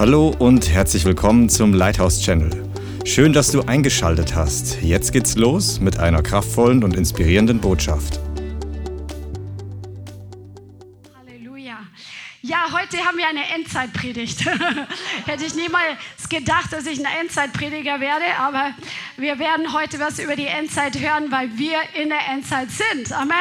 Hallo und herzlich willkommen zum Lighthouse Channel. Schön, dass du eingeschaltet hast. Jetzt geht's los mit einer kraftvollen und inspirierenden Botschaft. Halleluja. Ja, heute haben wir eine Endzeitpredigt. Hätte ich niemals gedacht, dass ich ein Endzeitprediger werde, aber wir werden heute was über die Endzeit hören, weil wir in der Endzeit sind. Amen.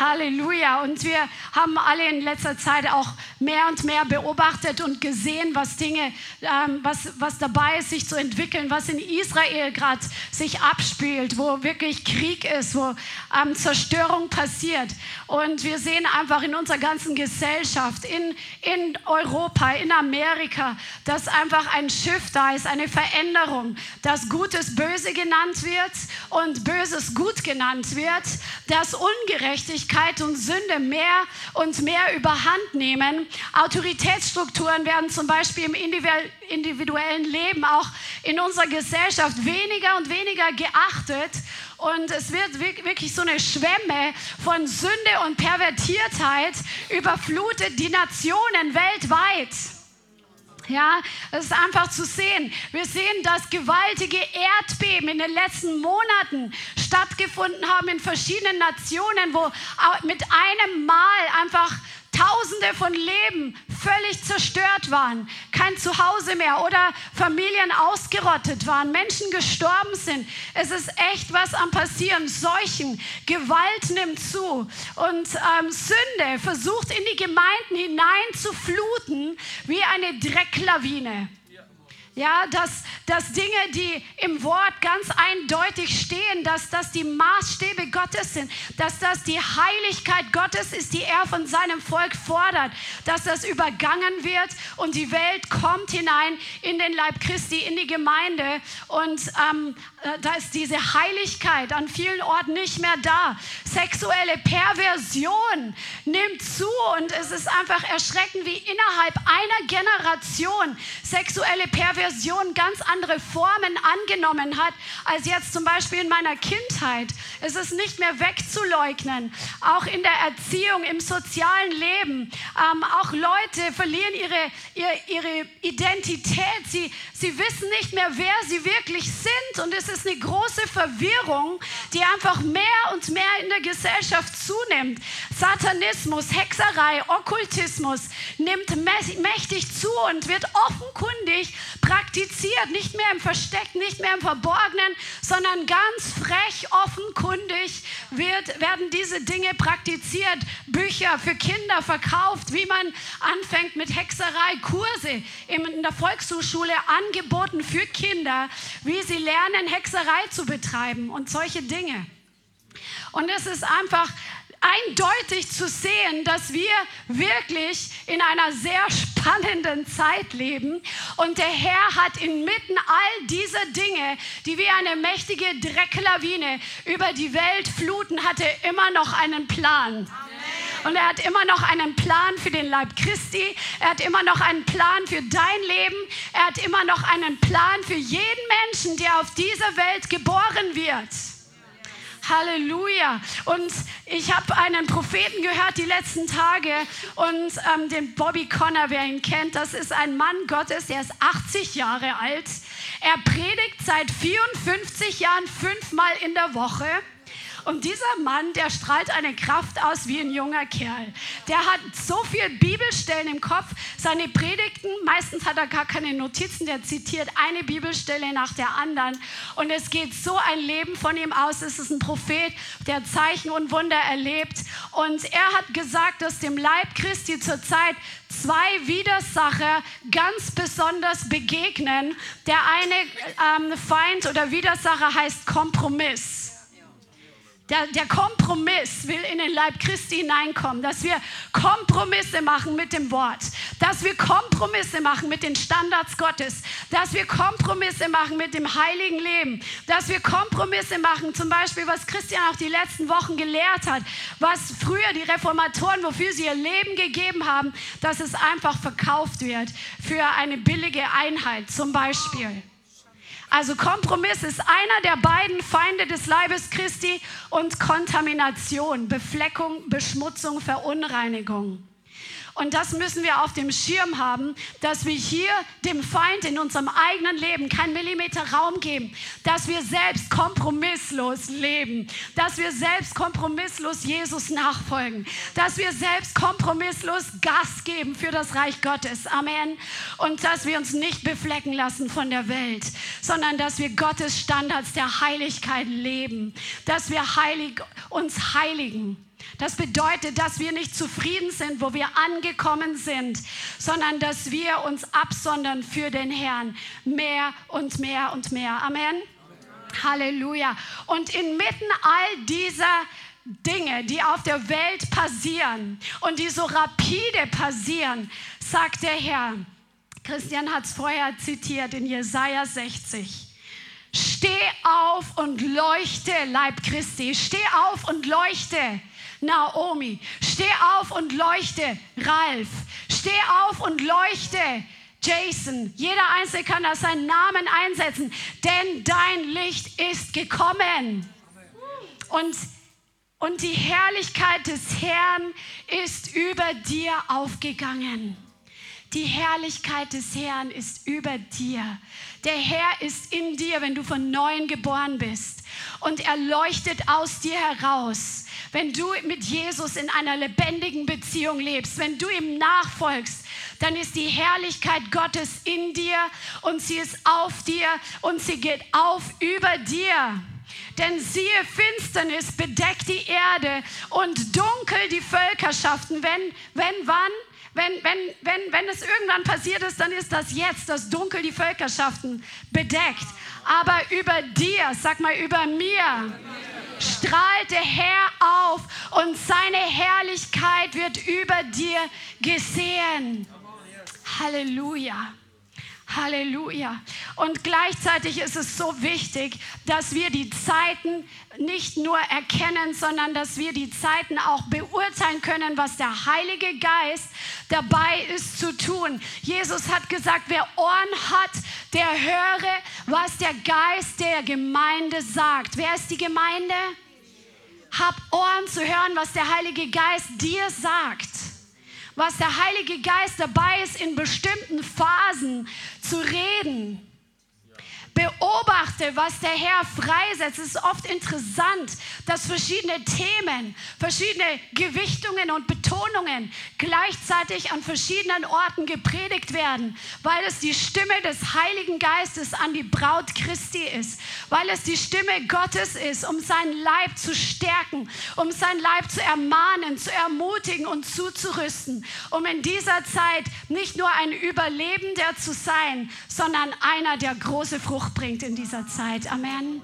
Halleluja. Und wir haben alle in letzter Zeit auch mehr und mehr beobachtet und gesehen, was Dinge, ähm, was, was dabei ist, sich zu entwickeln, was in Israel gerade sich abspielt, wo wirklich Krieg ist, wo ähm, Zerstörung passiert. Und wir sehen einfach in unserer ganzen Gesellschaft, in, in Europa, in Amerika, dass einfach ein Schiff da ist, eine Veränderung, dass Gutes böse genannt wird und Böses gut genannt wird, dass Ungerechtigkeit und Sünde mehr und mehr überhand nehmen Autoritätsstrukturen werden zum Beispiel im individuellen Leben auch in unserer Gesellschaft weniger und weniger geachtet. Und es wird wirklich so eine Schwemme von Sünde und Pervertiertheit überflutet die Nationen weltweit. Ja, es ist einfach zu sehen. Wir sehen, dass gewaltige Erdbeben in den letzten Monaten stattgefunden haben in verschiedenen Nationen, wo mit einem Mal einfach Tausende von Leben völlig zerstört waren, kein Zuhause mehr oder Familien ausgerottet waren, Menschen gestorben sind. Es ist echt was am Passieren. Seuchen, Gewalt nimmt zu und ähm, Sünde versucht in die Gemeinden hinein zu fluten wie eine Drecklawine. Ja, dass, dass Dinge, die im Wort ganz eindeutig stehen, dass das die Maßstäbe Gottes sind, dass das die Heiligkeit Gottes ist, die er von seinem Volk fordert, dass das übergangen wird und die Welt kommt hinein in den Leib Christi, in die Gemeinde. Und ähm, äh, da ist diese Heiligkeit an vielen Orten nicht mehr da. Sexuelle Perversion nimmt zu und es ist einfach erschreckend, wie innerhalb einer Generation sexuelle Perversion Version ganz andere Formen angenommen hat, als jetzt zum Beispiel in meiner Kindheit. Es ist nicht mehr wegzuleugnen. Auch in der Erziehung, im sozialen Leben. Ähm, auch Leute verlieren ihre, ihre, ihre Identität. Sie, sie wissen nicht mehr, wer sie wirklich sind. Und es ist eine große Verwirrung, die einfach mehr und mehr in der Gesellschaft zunimmt. Satanismus, Hexerei, Okkultismus nimmt mächtig zu und wird offenkundig praktiziert, nicht mehr im Versteck, nicht mehr im Verborgenen, sondern ganz frech, offenkundig wird, werden diese Dinge praktiziert. Bücher für Kinder verkauft, wie man anfängt mit Hexerei, Kurse in der Volkshochschule angeboten für Kinder, wie sie lernen, Hexerei zu betreiben und solche Dinge. Und es ist einfach eindeutig zu sehen, dass wir wirklich in einer sehr spannenden Zeit leben. Und der Herr hat inmitten all dieser Dinge, die wie eine mächtige Drecklawine über die Welt fluten, hatte immer noch einen Plan. Und er hat immer noch einen Plan für den Leib Christi. Er hat immer noch einen Plan für dein Leben. Er hat immer noch einen Plan für jeden Menschen, der auf dieser Welt geboren wird. Halleluja. Und ich habe einen Propheten gehört die letzten Tage und ähm, den Bobby Connor, wer ihn kennt, das ist ein Mann Gottes, der ist 80 Jahre alt. Er predigt seit 54 Jahren fünfmal in der Woche. Und dieser Mann, der strahlt eine Kraft aus wie ein junger Kerl. Der hat so viele Bibelstellen im Kopf. Seine Predigten, meistens hat er gar keine Notizen, der zitiert eine Bibelstelle nach der anderen. Und es geht so ein Leben von ihm aus. Es ist ein Prophet, der Zeichen und Wunder erlebt. Und er hat gesagt, dass dem Leib Christi zurzeit zwei Widersacher ganz besonders begegnen. Der eine ähm, Feind oder Widersacher heißt Kompromiss. Der, der, Kompromiss will in den Leib Christi hineinkommen, dass wir Kompromisse machen mit dem Wort, dass wir Kompromisse machen mit den Standards Gottes, dass wir Kompromisse machen mit dem heiligen Leben, dass wir Kompromisse machen, zum Beispiel, was Christian auch die letzten Wochen gelehrt hat, was früher die Reformatoren, wofür sie ihr Leben gegeben haben, dass es einfach verkauft wird für eine billige Einheit zum Beispiel. Also Kompromiss ist einer der beiden Feinde des Leibes Christi und Kontamination, Befleckung, Beschmutzung, Verunreinigung. Und das müssen wir auf dem Schirm haben, dass wir hier dem Feind in unserem eigenen Leben keinen Millimeter Raum geben, dass wir selbst kompromisslos leben, dass wir selbst kompromisslos Jesus nachfolgen, dass wir selbst kompromisslos Gas geben für das Reich Gottes. Amen. Und dass wir uns nicht beflecken lassen von der Welt, sondern dass wir Gottes Standards der Heiligkeit leben, dass wir heilig, uns heiligen. Das bedeutet, dass wir nicht zufrieden sind, wo wir angekommen sind, sondern dass wir uns absondern für den Herrn. Mehr und mehr und mehr. Amen. Amen. Halleluja. Und inmitten all dieser Dinge, die auf der Welt passieren und die so rapide passieren, sagt der Herr, Christian hat es vorher zitiert in Jesaja 60. Steh auf und leuchte, Leib Christi. Steh auf und leuchte. Naomi, steh auf und leuchte, Ralf, steh auf und leuchte, Jason. Jeder Einzelne kann da seinen Namen einsetzen, denn dein Licht ist gekommen. Und, und die Herrlichkeit des Herrn ist über dir aufgegangen. Die Herrlichkeit des Herrn ist über dir. Der Herr ist in dir, wenn du von neuem geboren bist. Und er leuchtet aus dir heraus. Wenn du mit Jesus in einer lebendigen Beziehung lebst, wenn du ihm nachfolgst, dann ist die Herrlichkeit Gottes in dir und sie ist auf dir und sie geht auf über dir. Denn siehe, Finsternis bedeckt die Erde und dunkel die Völkerschaften. Wenn, wenn, wann? Wenn, wenn, wenn, wenn es irgendwann passiert ist, dann ist das jetzt, das Dunkel die Völkerschaften bedeckt. Aber über dir, sag mal über mir, strahlt der Herr auf und seine Herrlichkeit wird über dir gesehen. Halleluja. Halleluja. Und gleichzeitig ist es so wichtig, dass wir die Zeiten nicht nur erkennen, sondern dass wir die Zeiten auch beurteilen können, was der Heilige Geist dabei ist zu tun. Jesus hat gesagt, wer Ohren hat, der höre, was der Geist der Gemeinde sagt. Wer ist die Gemeinde? Hab Ohren zu hören, was der Heilige Geist dir sagt was der Heilige Geist dabei ist, in bestimmten Phasen zu reden. Beobachte, was der Herr freisetzt. Es ist oft interessant, dass verschiedene Themen, verschiedene Gewichtungen und Betonungen gleichzeitig an verschiedenen Orten gepredigt werden, weil es die Stimme des Heiligen Geistes an die Braut Christi ist, weil es die Stimme Gottes ist, um seinen Leib zu stärken, um seinen Leib zu ermahnen, zu ermutigen und zuzurüsten, um in dieser Zeit nicht nur ein Überlebender zu sein, sondern einer, der große Frucht Frucht bringt in dieser Zeit. Amen.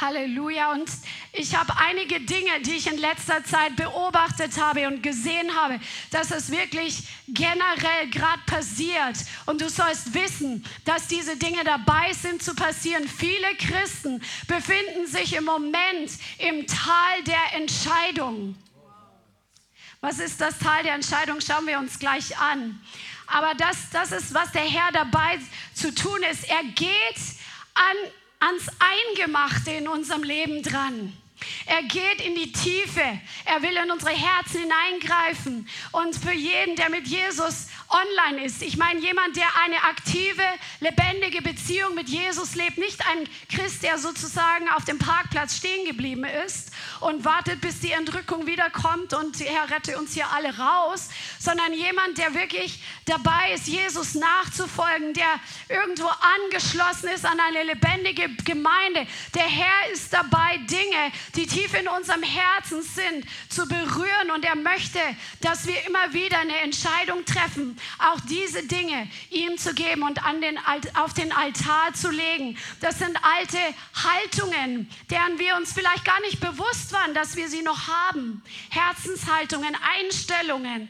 Halleluja. Und ich habe einige Dinge, die ich in letzter Zeit beobachtet habe und gesehen habe, dass es wirklich generell gerade passiert. Und du sollst wissen, dass diese Dinge dabei sind zu passieren. Viele Christen befinden sich im Moment im Tal der Entscheidung. Was ist das Tal der Entscheidung? Schauen wir uns gleich an. Aber das, das ist, was der Herr dabei zu tun ist. Er geht an, ans Eingemachte in unserem Leben dran. Er geht in die Tiefe. Er will in unsere Herzen hineingreifen. Und für jeden, der mit Jesus online ist, ich meine jemand, der eine aktive, lebendige Beziehung mit Jesus lebt, nicht ein Christ, der sozusagen auf dem Parkplatz stehen geblieben ist und wartet, bis die Entrückung wiederkommt und Herr rette uns hier alle raus, sondern jemand, der wirklich dabei ist, Jesus nachzufolgen, der irgendwo angeschlossen ist an eine lebendige Gemeinde. Der Herr ist dabei, Dinge, die tief in unserem Herzen sind, zu berühren. Und er möchte, dass wir immer wieder eine Entscheidung treffen, auch diese Dinge ihm zu geben und an den, auf den Altar zu legen. Das sind alte Haltungen, deren wir uns vielleicht gar nicht bewusst waren, dass wir sie noch haben. Herzenshaltungen, Einstellungen,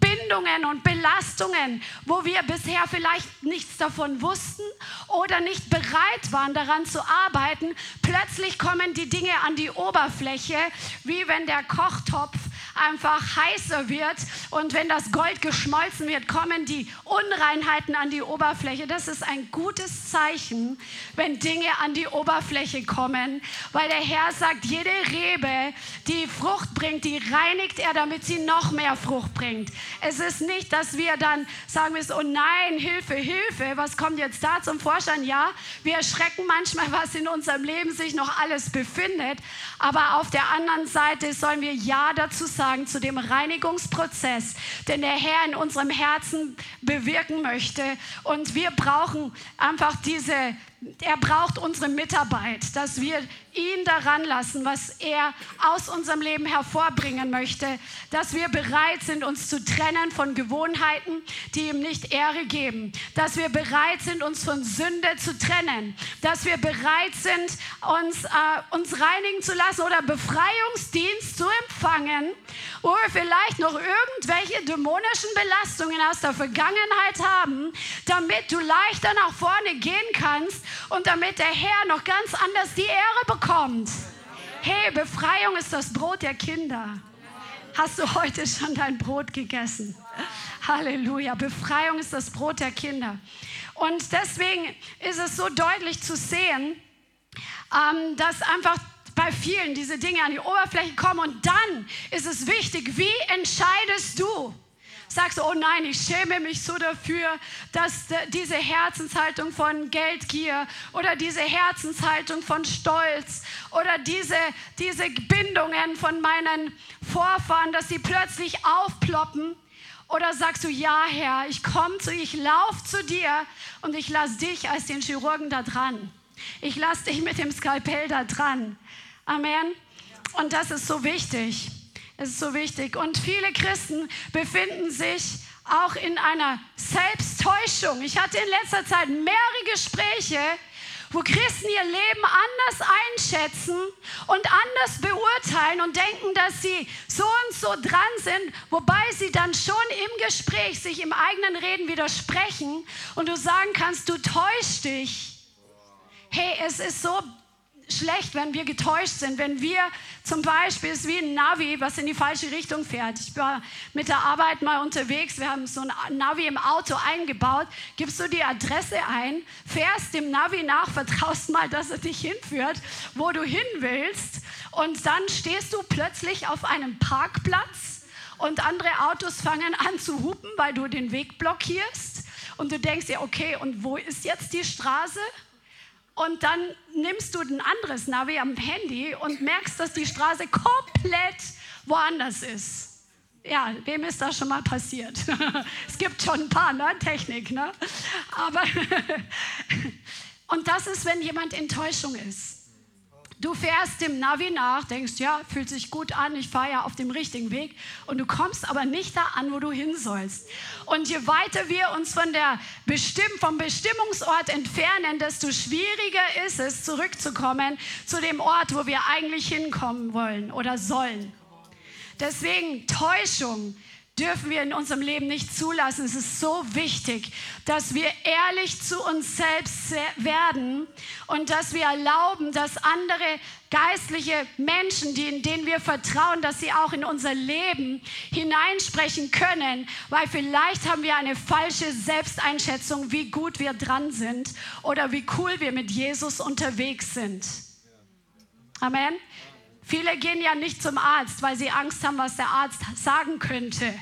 Bindungen und Belastungen, wo wir bisher vielleicht nichts davon wussten oder nicht bereit waren, daran zu arbeiten. Plötzlich kommen die Dinge an die Oberfläche, wie wenn der Kochtopf einfach heißer wird und wenn das Gold geschmolzen wird, kommen die Unreinheiten an die Oberfläche. Das ist ein gutes Zeichen, wenn Dinge an die Oberfläche kommen, weil der Herr sagt, jede Rebe, die Frucht bringt, die reinigt er, damit sie noch mehr Frucht bringt. Es ist nicht, dass wir dann sagen müssen, oh nein, Hilfe, Hilfe, was kommt jetzt da zum Vorschein? Ja, wir erschrecken manchmal, was in unserem Leben sich noch alles befindet, aber auf der anderen Seite sollen wir Ja dazu sagen, zu dem Reinigungsprozess, den der Herr in unserem Herzen bewirken möchte. Und wir brauchen einfach diese, er braucht unsere Mitarbeit, dass wir ihn daran lassen, was er aus unserem Leben hervorbringen möchte, dass wir bereit sind, uns zu trennen von Gewohnheiten, die ihm nicht Ehre geben, dass wir bereit sind, uns von Sünde zu trennen, dass wir bereit sind, uns, äh, uns reinigen zu lassen oder Befreiungsdienst zu empfangen, wo wir vielleicht noch irgendwelche dämonischen Belastungen aus der Vergangenheit haben, damit du leichter nach vorne gehen kannst und damit der Herr noch ganz anders die Ehre bekommt. Hey, Befreiung ist das Brot der Kinder. Hast du heute schon dein Brot gegessen? Halleluja. Befreiung ist das Brot der Kinder. Und deswegen ist es so deutlich zu sehen, ähm, dass einfach bei vielen diese Dinge an die Oberfläche kommen. Und dann ist es wichtig, wie entscheidest du? Sagst du, oh nein, ich schäme mich so dafür, dass diese Herzenshaltung von Geldgier oder diese Herzenshaltung von Stolz oder diese, diese Bindungen von meinen Vorfahren, dass sie plötzlich aufploppen. Oder sagst du, ja Herr, ich komme zu, ich laufe zu dir und ich lasse dich als den Chirurgen da dran. Ich lasse dich mit dem Skalpell da dran. Amen. Und das ist so wichtig. Es ist so wichtig. Und viele Christen befinden sich auch in einer Selbsttäuschung. Ich hatte in letzter Zeit mehrere Gespräche, wo Christen ihr Leben anders einschätzen und anders beurteilen und denken, dass sie so und so dran sind, wobei sie dann schon im Gespräch sich im eigenen Reden widersprechen und du sagen kannst, du täuschst dich. Hey, es ist so schlecht, wenn wir getäuscht sind, wenn wir zum Beispiel, es ist wie ein Navi, was in die falsche Richtung fährt. Ich war mit der Arbeit mal unterwegs, wir haben so ein Navi im Auto eingebaut, gibst du die Adresse ein, fährst dem Navi nach, vertraust mal, dass er dich hinführt, wo du hin willst. Und dann stehst du plötzlich auf einem Parkplatz und andere Autos fangen an zu hupen, weil du den Weg blockierst. Und du denkst dir, okay, und wo ist jetzt die Straße? Und dann nimmst du ein anderes Navi am Handy und merkst, dass die Straße komplett woanders ist. Ja, wem ist das schon mal passiert? es gibt schon ein paar, ne? Technik, ne? Aber und das ist, wenn jemand Enttäuschung ist. Du fährst dem Navi nach, denkst, ja, fühlt sich gut an, ich fahre ja auf dem richtigen Weg und du kommst aber nicht da an, wo du hin sollst. Und je weiter wir uns von der Bestimm vom Bestimmungsort entfernen, desto schwieriger ist es, zurückzukommen zu dem Ort, wo wir eigentlich hinkommen wollen oder sollen. Deswegen Täuschung dürfen wir in unserem Leben nicht zulassen. Es ist so wichtig, dass wir ehrlich zu uns selbst werden und dass wir erlauben, dass andere geistliche Menschen, die, in denen wir vertrauen, dass sie auch in unser Leben hineinsprechen können, weil vielleicht haben wir eine falsche Selbsteinschätzung, wie gut wir dran sind oder wie cool wir mit Jesus unterwegs sind. Amen. Viele gehen ja nicht zum Arzt, weil sie Angst haben, was der Arzt sagen könnte.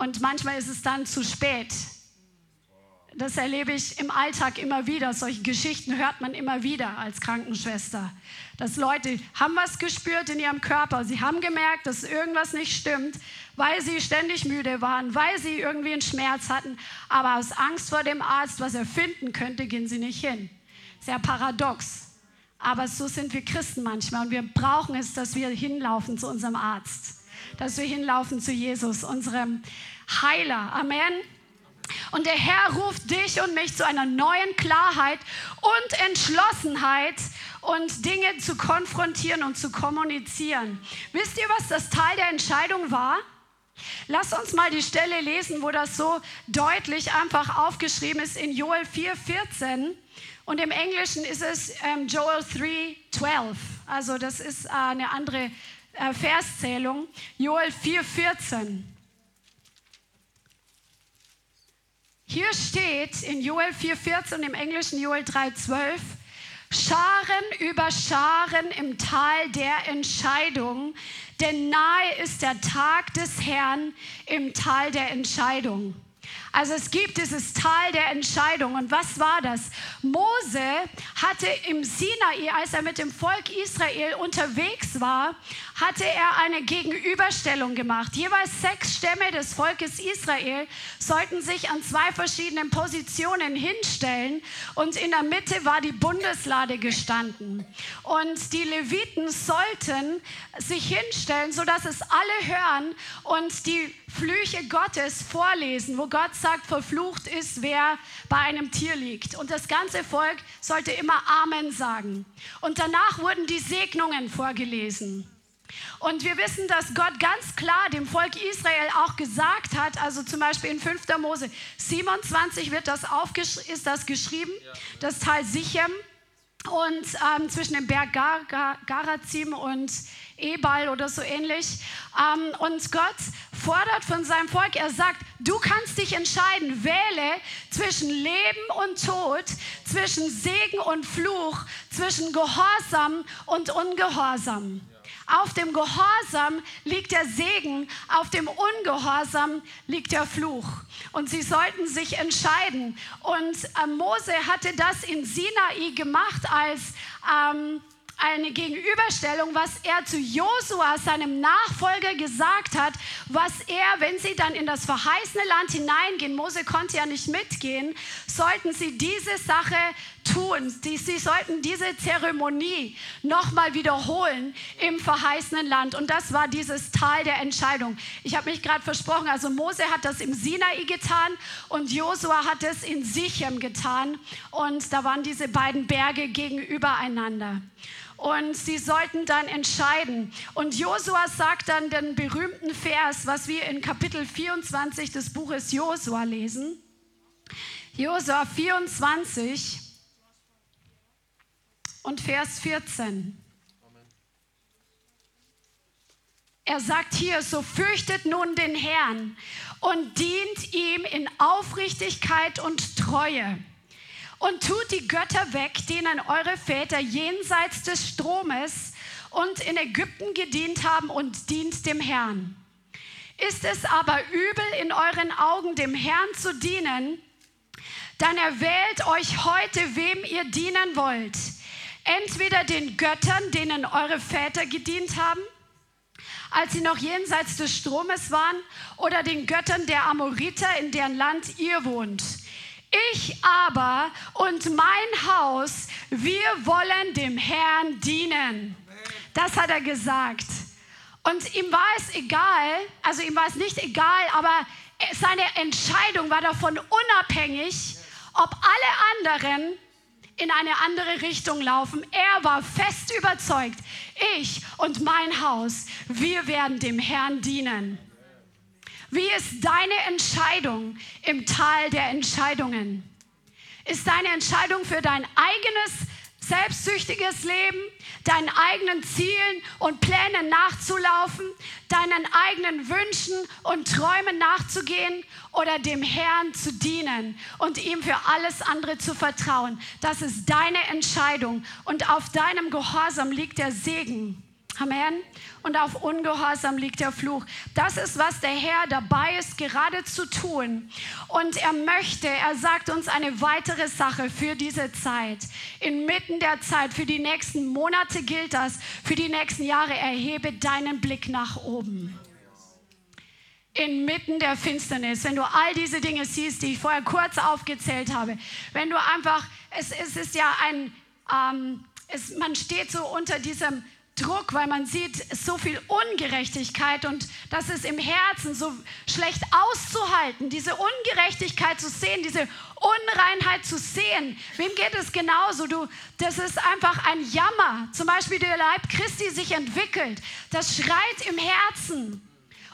Und manchmal ist es dann zu spät. Das erlebe ich im Alltag immer wieder. Solche Geschichten hört man immer wieder als Krankenschwester. Dass Leute haben was gespürt in ihrem Körper. Sie haben gemerkt, dass irgendwas nicht stimmt, weil sie ständig müde waren, weil sie irgendwie einen Schmerz hatten. Aber aus Angst vor dem Arzt, was er finden könnte, gehen sie nicht hin. Sehr paradox. Aber so sind wir Christen manchmal. Und wir brauchen es, dass wir hinlaufen zu unserem Arzt dass wir hinlaufen zu Jesus, unserem Heiler. Amen. Und der Herr ruft dich und mich zu einer neuen Klarheit und Entschlossenheit und Dinge zu konfrontieren und zu kommunizieren. Wisst ihr, was das Teil der Entscheidung war? Lass uns mal die Stelle lesen, wo das so deutlich einfach aufgeschrieben ist in Joel 4,14. Und im Englischen ist es ähm, Joel 3,12. Also das ist äh, eine andere äh, Verszählung, Joel 4,14. Hier steht in Joel 4,14 und im Englischen Joel 3,12, Scharen über Scharen im Tal der Entscheidung, denn nahe ist der Tag des Herrn im Tal der Entscheidung. Also es gibt dieses Tal der Entscheidung. Und was war das? Mose hatte im Sinai, als er mit dem Volk Israel unterwegs war, hatte er eine Gegenüberstellung gemacht. Jeweils sechs Stämme des Volkes Israel sollten sich an zwei verschiedenen Positionen hinstellen und in der Mitte war die Bundeslade gestanden. Und die Leviten sollten sich hinstellen, sodass es alle hören und die Flüche Gottes vorlesen, wo Gott sagt, verflucht ist, wer bei einem Tier liegt. Und das ganze Volk sollte immer Amen sagen. Und danach wurden die Segnungen vorgelesen. Und wir wissen, dass Gott ganz klar dem Volk Israel auch gesagt hat, also zum Beispiel in 5. Mose 27 wird das ist das geschrieben, das Tal Sichem und ähm, zwischen dem Berg Gar Gar Garazim und Ebal oder so ähnlich. Ähm, und Gott fordert von seinem Volk, er sagt, du kannst dich entscheiden, wähle zwischen Leben und Tod, zwischen Segen und Fluch, zwischen Gehorsam und Ungehorsam. Auf dem Gehorsam liegt der Segen, auf dem Ungehorsam liegt der Fluch. Und sie sollten sich entscheiden. Und äh, Mose hatte das in Sinai gemacht als ähm, eine Gegenüberstellung, was er zu Josua, seinem Nachfolger, gesagt hat, was er, wenn sie dann in das verheißene Land hineingehen, Mose konnte ja nicht mitgehen, sollten sie diese Sache tun. Sie, sie sollten diese Zeremonie nochmal wiederholen im verheißenen Land. Und das war dieses Tal der Entscheidung. Ich habe mich gerade versprochen, also Mose hat das im Sinai getan und Josua hat es in Sichem getan. Und da waren diese beiden Berge gegenübereinander und sie sollten dann entscheiden. Und Josua sagt dann den berühmten Vers, was wir in Kapitel 24 des Buches Josua lesen. Josua 24 und Vers 14. Er sagt hier, so fürchtet nun den Herrn und dient ihm in Aufrichtigkeit und Treue und tut die Götter weg, denen eure Väter jenseits des Stromes und in Ägypten gedient haben und dient dem Herrn. Ist es aber übel in euren Augen dem Herrn zu dienen, dann erwählt euch heute, wem ihr dienen wollt. Entweder den Göttern, denen eure Väter gedient haben, als sie noch jenseits des Stromes waren, oder den Göttern der Amoriter, in deren Land ihr wohnt. Ich aber und mein Haus, wir wollen dem Herrn dienen. Das hat er gesagt. Und ihm war es egal, also ihm war es nicht egal, aber seine Entscheidung war davon unabhängig, ob alle anderen in eine andere Richtung laufen. Er war fest überzeugt, ich und mein Haus, wir werden dem Herrn dienen. Wie ist deine Entscheidung im Tal der Entscheidungen? Ist deine Entscheidung für dein eigenes selbstsüchtiges Leben, deinen eigenen Zielen und Plänen nachzulaufen, deinen eigenen Wünschen und Träumen nachzugehen oder dem Herrn zu dienen und ihm für alles andere zu vertrauen. Das ist deine Entscheidung und auf deinem Gehorsam liegt der Segen. Amen. Und auf Ungehorsam liegt der Fluch. Das ist, was der Herr dabei ist, gerade zu tun. Und er möchte, er sagt uns eine weitere Sache für diese Zeit. Inmitten der Zeit, für die nächsten Monate gilt das, für die nächsten Jahre erhebe deinen Blick nach oben. Inmitten der Finsternis, wenn du all diese Dinge siehst, die ich vorher kurz aufgezählt habe, wenn du einfach, es, es ist ja ein, ähm, es, man steht so unter diesem Druck, weil man sieht so viel Ungerechtigkeit und das ist im Herzen so schlecht auszuhalten, diese Ungerechtigkeit zu sehen, diese Unreinheit zu sehen. Wem geht es genauso? Du, das ist einfach ein Jammer. Zum Beispiel der Leib Christi sich entwickelt. Das schreit im Herzen.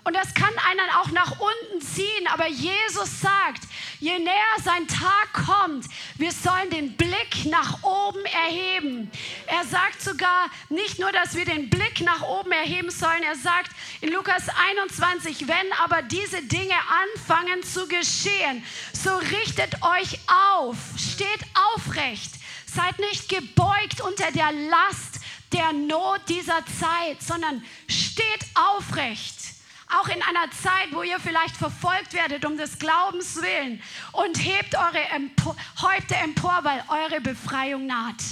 Und das kann einen auch nach unten ziehen. Aber Jesus sagt, je näher sein Tag kommt, wir sollen den Blick nach oben erheben. Er sagt sogar nicht nur, dass wir den Blick nach oben erheben sollen, er sagt in Lukas 21, wenn aber diese Dinge anfangen zu geschehen, so richtet euch auf, steht aufrecht, seid nicht gebeugt unter der Last der Not dieser Zeit, sondern steht aufrecht. Auch in einer Zeit, wo ihr vielleicht verfolgt werdet um des Glaubens willen und hebt eure Empo Häupter empor, weil eure Befreiung naht.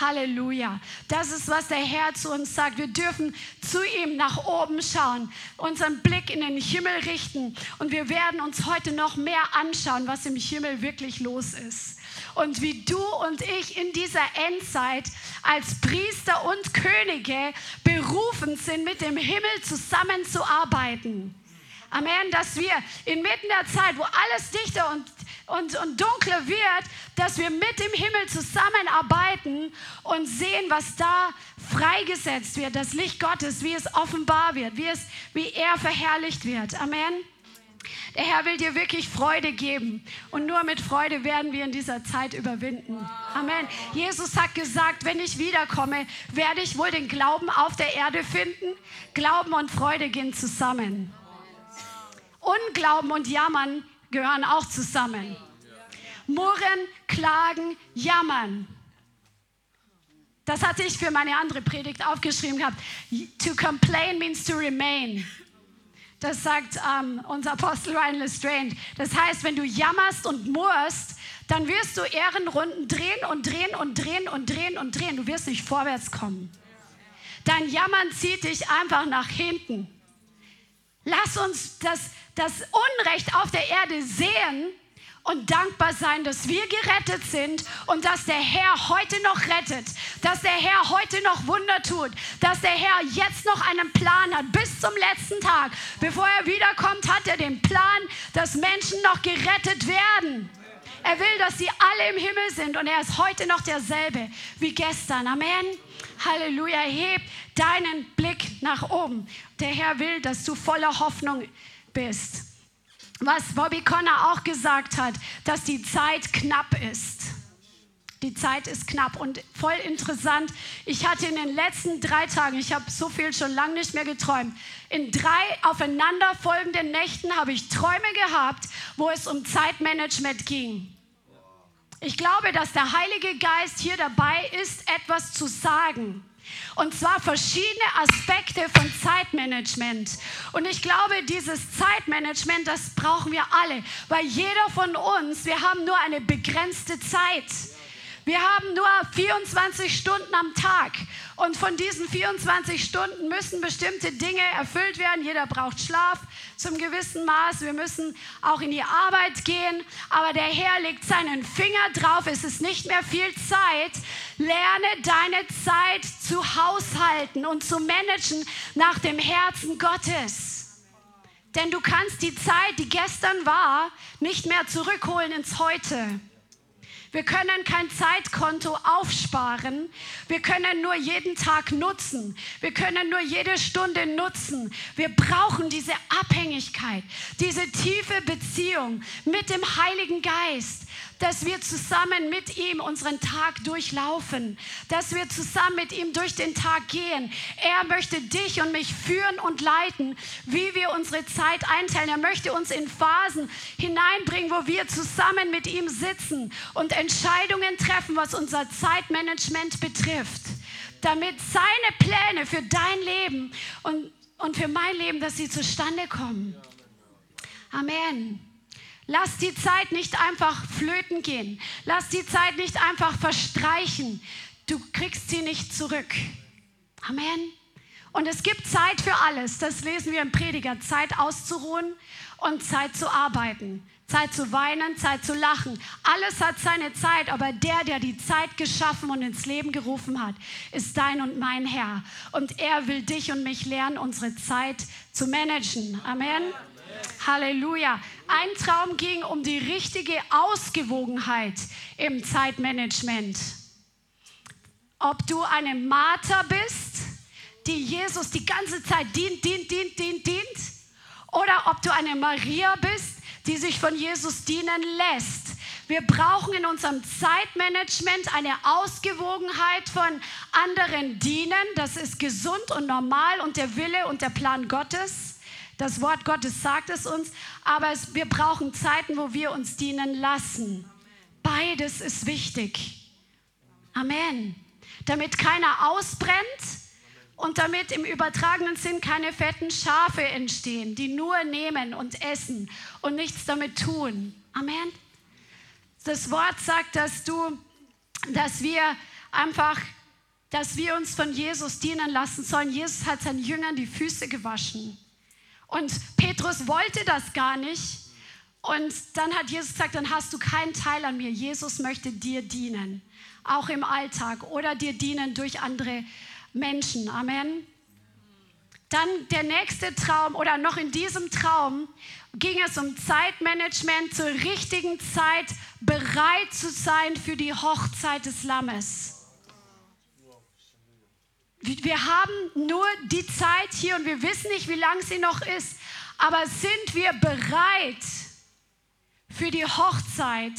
Halleluja. Das ist, was der Herr zu uns sagt. Wir dürfen zu ihm nach oben schauen, unseren Blick in den Himmel richten und wir werden uns heute noch mehr anschauen, was im Himmel wirklich los ist und wie du und ich in dieser Endzeit als Priester und Könige berufen sind, mit dem Himmel zusammenzuarbeiten. Amen, dass wir inmitten der Zeit, wo alles dichter und, und, und dunkler wird, dass wir mit dem Himmel zusammenarbeiten und sehen, was da freigesetzt wird, das Licht Gottes, wie es offenbar wird, wie, es, wie er verherrlicht wird. Amen. Der Herr will dir wirklich Freude geben. Und nur mit Freude werden wir in dieser Zeit überwinden. Amen. Jesus hat gesagt, wenn ich wiederkomme, werde ich wohl den Glauben auf der Erde finden. Glauben und Freude gehen zusammen. Unglauben und Jammern gehören auch zusammen. Murren, klagen, jammern. Das hatte ich für meine andere Predigt aufgeschrieben gehabt. To complain means to remain. Das sagt ähm, unser Apostel Ryan Lestrange. Das heißt, wenn du jammerst und murrst, dann wirst du Ehrenrunden drehen und drehen und drehen und drehen und drehen. Du wirst nicht vorwärts kommen. Dein Jammern zieht dich einfach nach hinten. Lass uns das, das Unrecht auf der Erde sehen und dankbar sein, dass wir gerettet sind und dass der Herr heute noch rettet, dass der Herr heute noch Wunder tut, dass der Herr jetzt noch einen Plan hat bis zum letzten Tag. Bevor er wiederkommt, hat er den Plan, dass Menschen noch gerettet werden. Er will, dass sie alle im Himmel sind und er ist heute noch derselbe wie gestern. Amen. Halleluja. Heb deinen Blick nach oben. Der Herr will, dass du voller Hoffnung bist was Bobby Connor auch gesagt hat, dass die Zeit knapp ist. Die Zeit ist knapp und voll interessant. Ich hatte in den letzten drei Tagen, ich habe so viel schon lange nicht mehr geträumt, in drei aufeinanderfolgenden Nächten habe ich Träume gehabt, wo es um Zeitmanagement ging. Ich glaube, dass der Heilige Geist hier dabei ist, etwas zu sagen. Und zwar verschiedene Aspekte von Zeitmanagement. Und ich glaube, dieses Zeitmanagement, das brauchen wir alle, weil jeder von uns, wir haben nur eine begrenzte Zeit. Wir haben nur 24 Stunden am Tag und von diesen 24 Stunden müssen bestimmte Dinge erfüllt werden. Jeder braucht Schlaf zum gewissen Maß. Wir müssen auch in die Arbeit gehen, aber der Herr legt seinen Finger drauf. Es ist nicht mehr viel Zeit. Lerne deine Zeit zu haushalten und zu managen nach dem Herzen Gottes. Denn du kannst die Zeit, die gestern war, nicht mehr zurückholen ins Heute. Wir können kein Zeitkonto aufsparen. Wir können nur jeden Tag nutzen. Wir können nur jede Stunde nutzen. Wir brauchen diese Abhängigkeit, diese tiefe Beziehung mit dem Heiligen Geist dass wir zusammen mit ihm unseren Tag durchlaufen, dass wir zusammen mit ihm durch den Tag gehen. Er möchte dich und mich führen und leiten, wie wir unsere Zeit einteilen. Er möchte uns in Phasen hineinbringen, wo wir zusammen mit ihm sitzen und Entscheidungen treffen, was unser Zeitmanagement betrifft, damit seine Pläne für dein Leben und, und für mein Leben, dass sie zustande kommen. Amen. Lass die Zeit nicht einfach flöten gehen. Lass die Zeit nicht einfach verstreichen. Du kriegst sie nicht zurück. Amen. Und es gibt Zeit für alles. Das lesen wir im Prediger. Zeit auszuruhen und Zeit zu arbeiten. Zeit zu weinen, Zeit zu lachen. Alles hat seine Zeit, aber der, der die Zeit geschaffen und ins Leben gerufen hat, ist dein und mein Herr. Und er will dich und mich lernen, unsere Zeit zu managen. Amen. Halleluja. Ein Traum ging um die richtige Ausgewogenheit im Zeitmanagement. Ob du eine Martha bist, die Jesus die ganze Zeit dient, dient, dient, dient, dient. Oder ob du eine Maria bist, die sich von Jesus dienen lässt. Wir brauchen in unserem Zeitmanagement eine Ausgewogenheit von anderen Dienen. Das ist gesund und normal und der Wille und der Plan Gottes. Das Wort Gottes sagt es uns, aber es, wir brauchen Zeiten, wo wir uns dienen lassen. Beides ist wichtig. Amen. Damit keiner ausbrennt und damit im übertragenen Sinn keine fetten Schafe entstehen, die nur nehmen und essen und nichts damit tun. Amen. Das Wort sagt, dass du, dass wir einfach, dass wir uns von Jesus dienen lassen sollen. Jesus hat seinen Jüngern die Füße gewaschen. Und Petrus wollte das gar nicht. Und dann hat Jesus gesagt, dann hast du keinen Teil an mir. Jesus möchte dir dienen, auch im Alltag oder dir dienen durch andere Menschen. Amen. Dann der nächste Traum oder noch in diesem Traum ging es um Zeitmanagement, zur richtigen Zeit bereit zu sein für die Hochzeit des Lammes. Wir haben nur die Zeit hier und wir wissen nicht, wie lang sie noch ist, aber sind wir bereit für die Hochzeit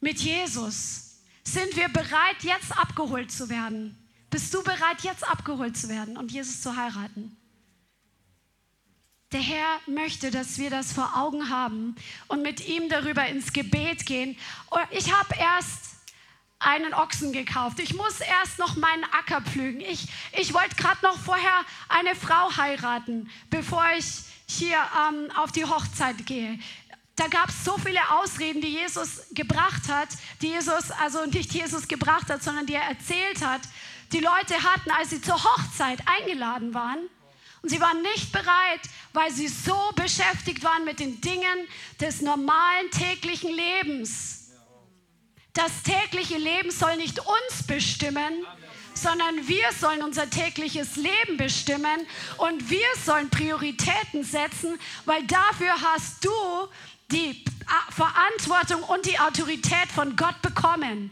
mit Jesus? Sind wir bereit, jetzt abgeholt zu werden? Bist du bereit, jetzt abgeholt zu werden und Jesus zu heiraten? Der Herr möchte, dass wir das vor Augen haben und mit ihm darüber ins Gebet gehen. Oh, ich habe erst einen Ochsen gekauft. Ich muss erst noch meinen Acker pflügen. Ich, ich wollte gerade noch vorher eine Frau heiraten, bevor ich hier ähm, auf die Hochzeit gehe. Da gab es so viele Ausreden, die Jesus gebracht hat, die Jesus, also nicht Jesus gebracht hat, sondern die er erzählt hat, die Leute hatten, als sie zur Hochzeit eingeladen waren. Und sie waren nicht bereit, weil sie so beschäftigt waren mit den Dingen des normalen täglichen Lebens. Das tägliche Leben soll nicht uns bestimmen, sondern wir sollen unser tägliches Leben bestimmen und wir sollen Prioritäten setzen, weil dafür hast du die Verantwortung und die Autorität von Gott bekommen.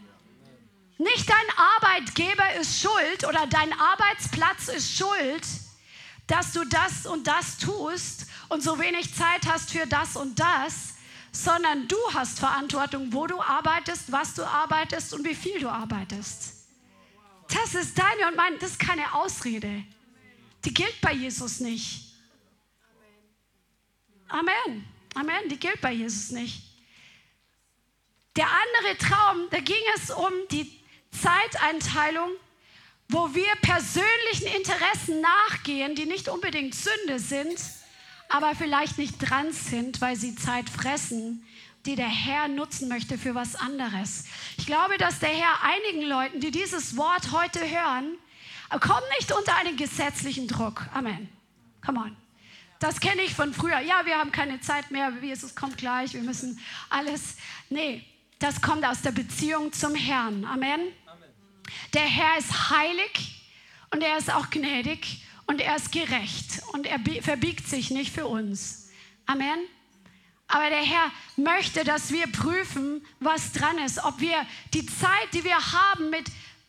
Nicht dein Arbeitgeber ist schuld oder dein Arbeitsplatz ist schuld, dass du das und das tust und so wenig Zeit hast für das und das, sondern du hast Verantwortung, wo du arbeitest, was du arbeitest und wie viel du arbeitest. Das ist deine und meine, das ist keine Ausrede. Die gilt bei Jesus nicht. Amen. Amen, die gilt bei Jesus nicht. Der andere Traum, da ging es um die Zeiteinteilung wo wir persönlichen Interessen nachgehen, die nicht unbedingt Sünde sind, aber vielleicht nicht dran sind, weil sie Zeit fressen, die der Herr nutzen möchte für was anderes. Ich glaube, dass der Herr einigen Leuten, die dieses Wort heute hören, kommen nicht unter einen gesetzlichen Druck. Amen. Come on. Das kenne ich von früher. Ja, wir haben keine Zeit mehr. Jesus kommt gleich. Wir müssen alles. Nee, das kommt aus der Beziehung zum Herrn. Amen. Der Herr ist heilig und er ist auch gnädig und er ist gerecht und er verbiegt sich nicht für uns. Amen. Aber der Herr möchte, dass wir prüfen, was dran ist, ob wir die Zeit, die wir haben, mit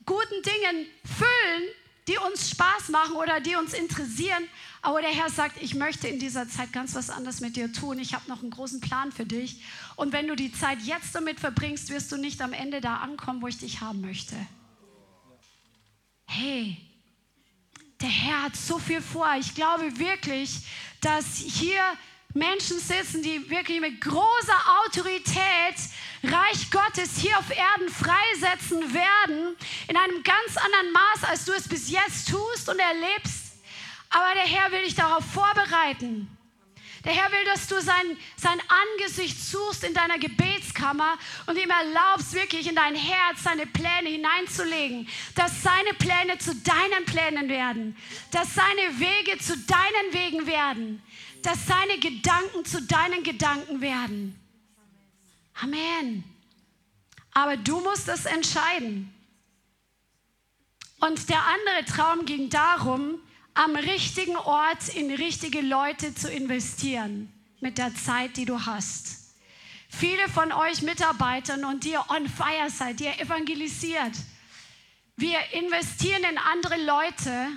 guten Dingen füllen, die uns Spaß machen oder die uns interessieren. Aber der Herr sagt, ich möchte in dieser Zeit ganz was anderes mit dir tun. Ich habe noch einen großen Plan für dich. Und wenn du die Zeit jetzt damit verbringst, wirst du nicht am Ende da ankommen, wo ich dich haben möchte hey, der Herr hat so viel vor. Ich glaube wirklich, dass hier Menschen sitzen, die wirklich mit großer Autorität Reich Gottes hier auf Erden freisetzen werden, in einem ganz anderen Maß, als du es bis jetzt tust und erlebst. Aber der Herr will dich darauf vorbereiten. Der Herr will, dass du sein, sein Angesicht suchst in deiner Gebetskammer und ihm erlaubst, wirklich in dein Herz seine Pläne hineinzulegen. Dass seine Pläne zu deinen Plänen werden. Dass seine Wege zu deinen Wegen werden. Dass seine Gedanken zu deinen Gedanken werden. Amen. Aber du musst es entscheiden. Und der andere Traum ging darum, am richtigen Ort in richtige Leute zu investieren mit der Zeit, die du hast. Viele von euch Mitarbeitern und die on fire seid, die ihr evangelisiert, wir investieren in andere Leute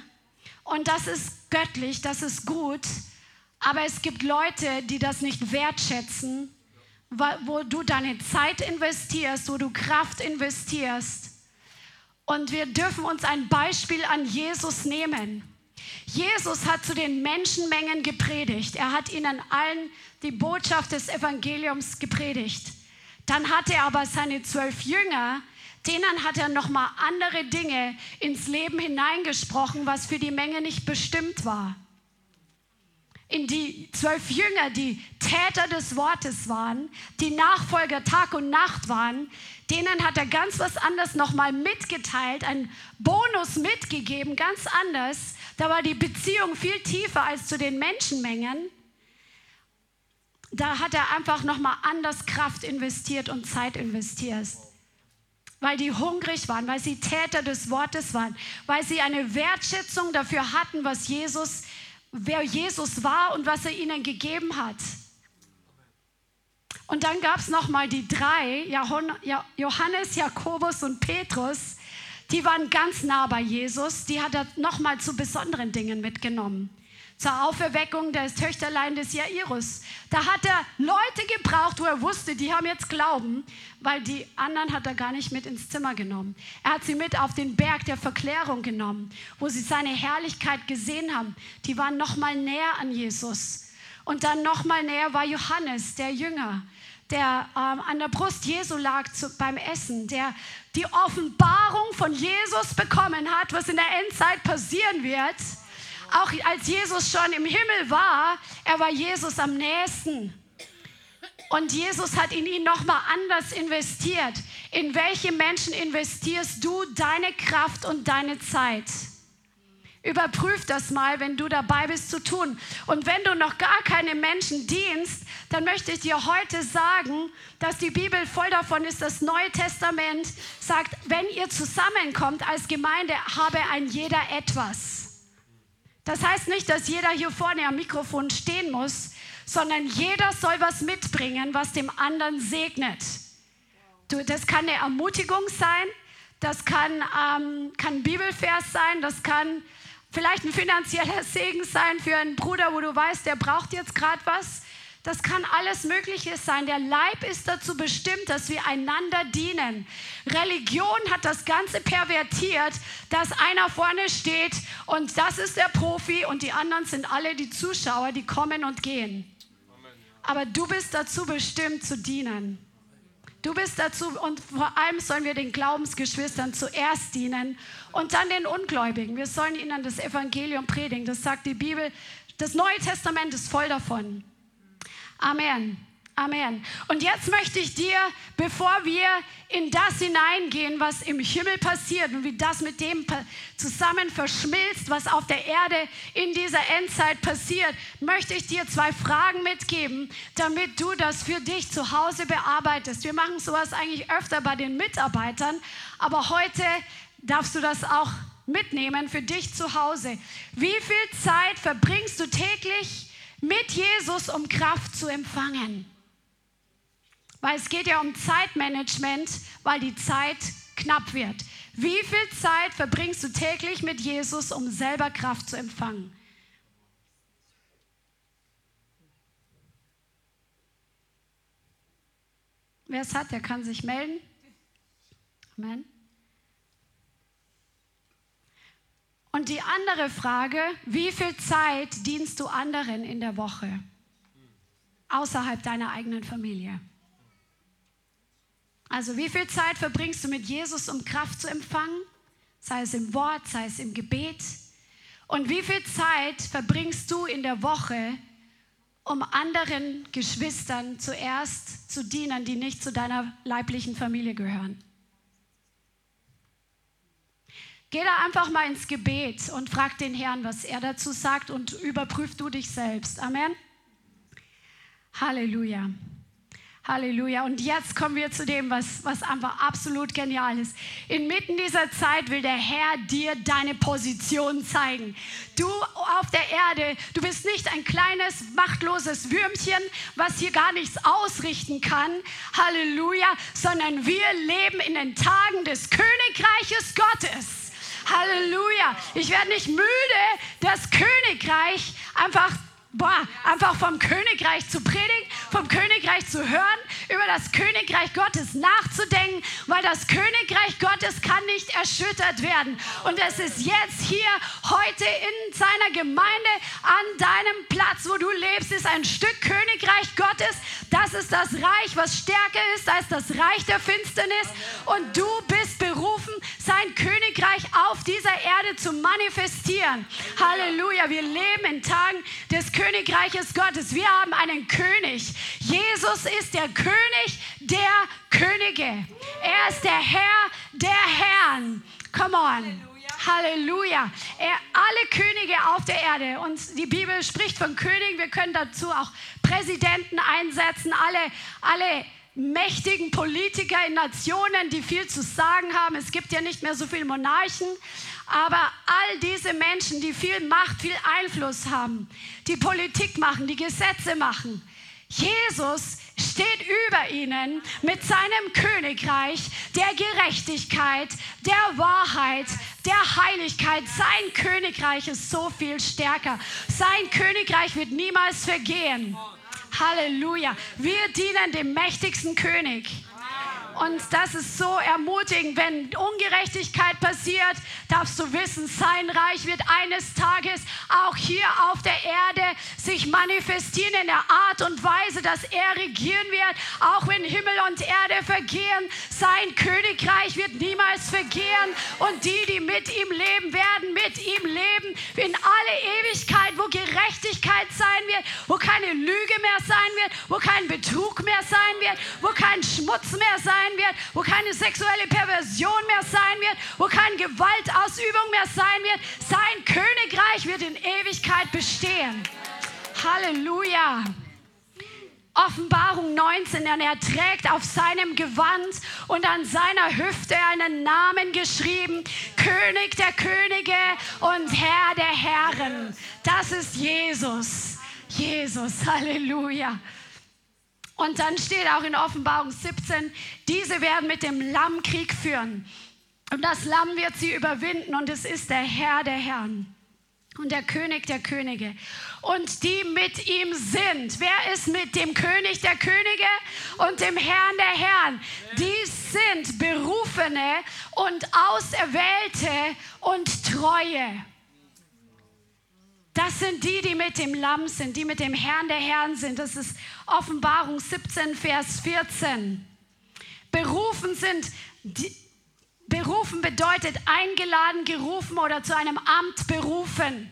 Und das ist göttlich, das ist gut. Aber es gibt Leute, die das nicht wertschätzen, wo du deine Zeit investierst, wo du Kraft investierst. Und wir dürfen uns ein Beispiel an Jesus nehmen. Jesus hat zu den Menschenmengen gepredigt. Er hat ihnen allen die Botschaft des Evangeliums gepredigt. Dann hat er aber seine zwölf Jünger, denen hat er nochmal andere Dinge ins Leben hineingesprochen, was für die Menge nicht bestimmt war. In die zwölf Jünger, die Täter des Wortes waren, die Nachfolger Tag und Nacht waren, denen hat er ganz was anderes nochmal mitgeteilt, einen Bonus mitgegeben, ganz anders. Da war die Beziehung viel tiefer als zu den Menschenmengen da hat er einfach nochmal anders Kraft investiert und Zeit investiert. Weil die hungrig waren, weil sie Täter des Wortes waren, weil sie eine Wertschätzung dafür hatten, was Jesus, wer Jesus war und was er ihnen gegeben hat. Und dann gab es nochmal die drei, Johannes, Jakobus und Petrus, die waren ganz nah bei Jesus, die hat er nochmal zu besonderen Dingen mitgenommen zur Auferweckung des Töchterlein des Jairus. Da hat er Leute gebraucht, wo er wusste, die haben jetzt Glauben, weil die anderen hat er gar nicht mit ins Zimmer genommen. Er hat sie mit auf den Berg der Verklärung genommen, wo sie seine Herrlichkeit gesehen haben. Die waren noch mal näher an Jesus. Und dann noch mal näher war Johannes, der Jünger, der ähm, an der Brust Jesu lag zu, beim Essen, der die Offenbarung von Jesus bekommen hat, was in der Endzeit passieren wird auch als Jesus schon im Himmel war, er war Jesus am nächsten. Und Jesus hat in ihn nochmal anders investiert. In welche Menschen investierst du deine Kraft und deine Zeit? Überprüf das mal, wenn du dabei bist zu tun. Und wenn du noch gar keine Menschen dienst, dann möchte ich dir heute sagen, dass die Bibel voll davon ist. Das Neue Testament sagt, wenn ihr zusammenkommt als Gemeinde, habe ein jeder etwas. Das heißt nicht, dass jeder hier vorne am Mikrofon stehen muss, sondern jeder soll was mitbringen, was dem anderen segnet. Du, das kann eine Ermutigung sein, das kann, ähm, kann ein Bibelvers sein, das kann vielleicht ein finanzieller Segen sein für einen Bruder, wo du weißt, der braucht jetzt gerade was. Das kann alles Mögliche sein. Der Leib ist dazu bestimmt, dass wir einander dienen. Religion hat das Ganze pervertiert, dass einer vorne steht und das ist der Profi und die anderen sind alle die Zuschauer, die kommen und gehen. Aber du bist dazu bestimmt zu dienen. Du bist dazu und vor allem sollen wir den Glaubensgeschwistern zuerst dienen und dann den Ungläubigen. Wir sollen ihnen das Evangelium predigen. Das sagt die Bibel. Das Neue Testament ist voll davon. Amen. Amen. Und jetzt möchte ich dir, bevor wir in das hineingehen, was im Himmel passiert und wie das mit dem zusammen verschmilzt, was auf der Erde in dieser Endzeit passiert, möchte ich dir zwei Fragen mitgeben, damit du das für dich zu Hause bearbeitest. Wir machen sowas eigentlich öfter bei den Mitarbeitern, aber heute darfst du das auch mitnehmen für dich zu Hause. Wie viel Zeit verbringst du täglich mit Jesus, um Kraft zu empfangen. Weil es geht ja um Zeitmanagement, weil die Zeit knapp wird. Wie viel Zeit verbringst du täglich mit Jesus, um selber Kraft zu empfangen? Wer es hat, der kann sich melden. Amen. Und die andere Frage, wie viel Zeit dienst du anderen in der Woche außerhalb deiner eigenen Familie? Also wie viel Zeit verbringst du mit Jesus, um Kraft zu empfangen? Sei es im Wort, sei es im Gebet. Und wie viel Zeit verbringst du in der Woche, um anderen Geschwistern zuerst zu dienen, die nicht zu deiner leiblichen Familie gehören? Geh da einfach mal ins Gebet und frag den Herrn, was er dazu sagt und überprüf du dich selbst. Amen. Halleluja. Halleluja. Und jetzt kommen wir zu dem, was, was einfach absolut genial ist. Inmitten dieser Zeit will der Herr dir deine Position zeigen. Du auf der Erde, du bist nicht ein kleines, machtloses Würmchen, was hier gar nichts ausrichten kann. Halleluja. Sondern wir leben in den Tagen des Königreiches Gottes. Halleluja. Ich werde nicht müde, das Königreich einfach boah, einfach vom Königreich zu predigen, vom Königreich zu hören, über das Königreich Gottes nachzudenken, weil das Königreich Gottes kann nicht erschüttert werden. Und es ist jetzt hier, heute in seiner Gemeinde, an deinem Platz, wo du lebst, ist ein Stück Königreich Gottes. Das ist das Reich, was stärker ist als das Reich der Finsternis. Und du bist berufen, sein Königreich auf dieser Erde zu manifestieren. Halleluja. Wir leben in Tagen des Königreiches Gottes. Wir haben einen König. Jesus ist der König der Könige. Er ist der Herr der Herren. Come on. Halleluja. Er, alle Könige auf der Erde. Und die Bibel spricht von Königen. Wir können dazu auch Präsidenten einsetzen. Alle, alle mächtigen Politiker in Nationen, die viel zu sagen haben. Es gibt ja nicht mehr so viele Monarchen. Aber all diese Menschen, die viel Macht, viel Einfluss haben, die Politik machen, die Gesetze machen, Jesus steht über ihnen mit seinem Königreich der Gerechtigkeit, der Wahrheit, der Heiligkeit. Sein Königreich ist so viel stärker. Sein Königreich wird niemals vergehen. Halleluja. Wir dienen dem mächtigsten König. Und das ist so ermutigend, wenn Ungerechtigkeit passiert, darfst du wissen, sein Reich wird eines Tages auch hier auf der Erde sich manifestieren in der Art und Weise, dass er regieren wird, auch wenn Himmel und Erde vergehen. Sein Königreich wird niemals vergehen und die, die mit ihm leben, werden mit ihm leben in alle Ewigkeit, wo Gerechtigkeit sein wird, wo keine Lüge mehr sein wird, wo kein Betrug mehr sein wird, wo kein Schmutz mehr sein wird, wo keine sexuelle Perversion mehr sein wird, wo keine Gewaltausübung mehr sein wird. Sein Königreich wird in Ewigkeit bestehen. Halleluja. Offenbarung 19, denn er trägt auf seinem Gewand und an seiner Hüfte einen Namen geschrieben, König der Könige und Herr der Herren. Das ist Jesus. Jesus, Halleluja. Und dann steht auch in Offenbarung 17, diese werden mit dem Lamm Krieg führen. Und das Lamm wird sie überwinden und es ist der Herr der Herren und der König der Könige. Und die mit ihm sind. Wer ist mit dem König der Könige und dem Herrn der Herren? Die sind Berufene und Auserwählte und Treue. Das sind die, die mit dem Lamm sind, die mit dem Herrn der Herren sind. Das ist Offenbarung 17, Vers 14. Berufen sind, die, berufen bedeutet eingeladen, gerufen oder zu einem Amt berufen.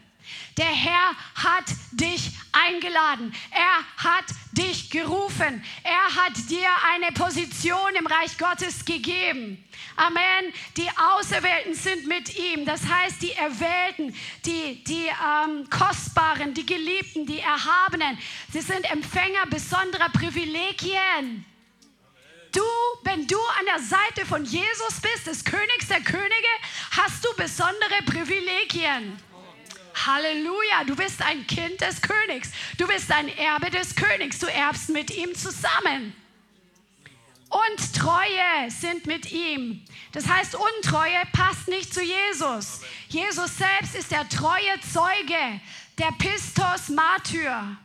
Der Herr hat dich eingeladen. Er hat dich gerufen. Er hat dir eine Position im Reich Gottes gegeben. Amen. Die Auserwählten sind mit ihm. Das heißt, die Erwählten, die, die ähm, Kostbaren, die Geliebten, die Erhabenen. Sie sind Empfänger besonderer Privilegien. Du, wenn du an der Seite von Jesus bist, des Königs der Könige, hast du besondere Privilegien. Halleluja, du bist ein Kind des Königs. Du bist ein Erbe des Königs. Du erbst mit ihm zusammen. Und Treue sind mit ihm. Das heißt, Untreue passt nicht zu Jesus. Jesus selbst ist der treue Zeuge, der Pistos Martyr.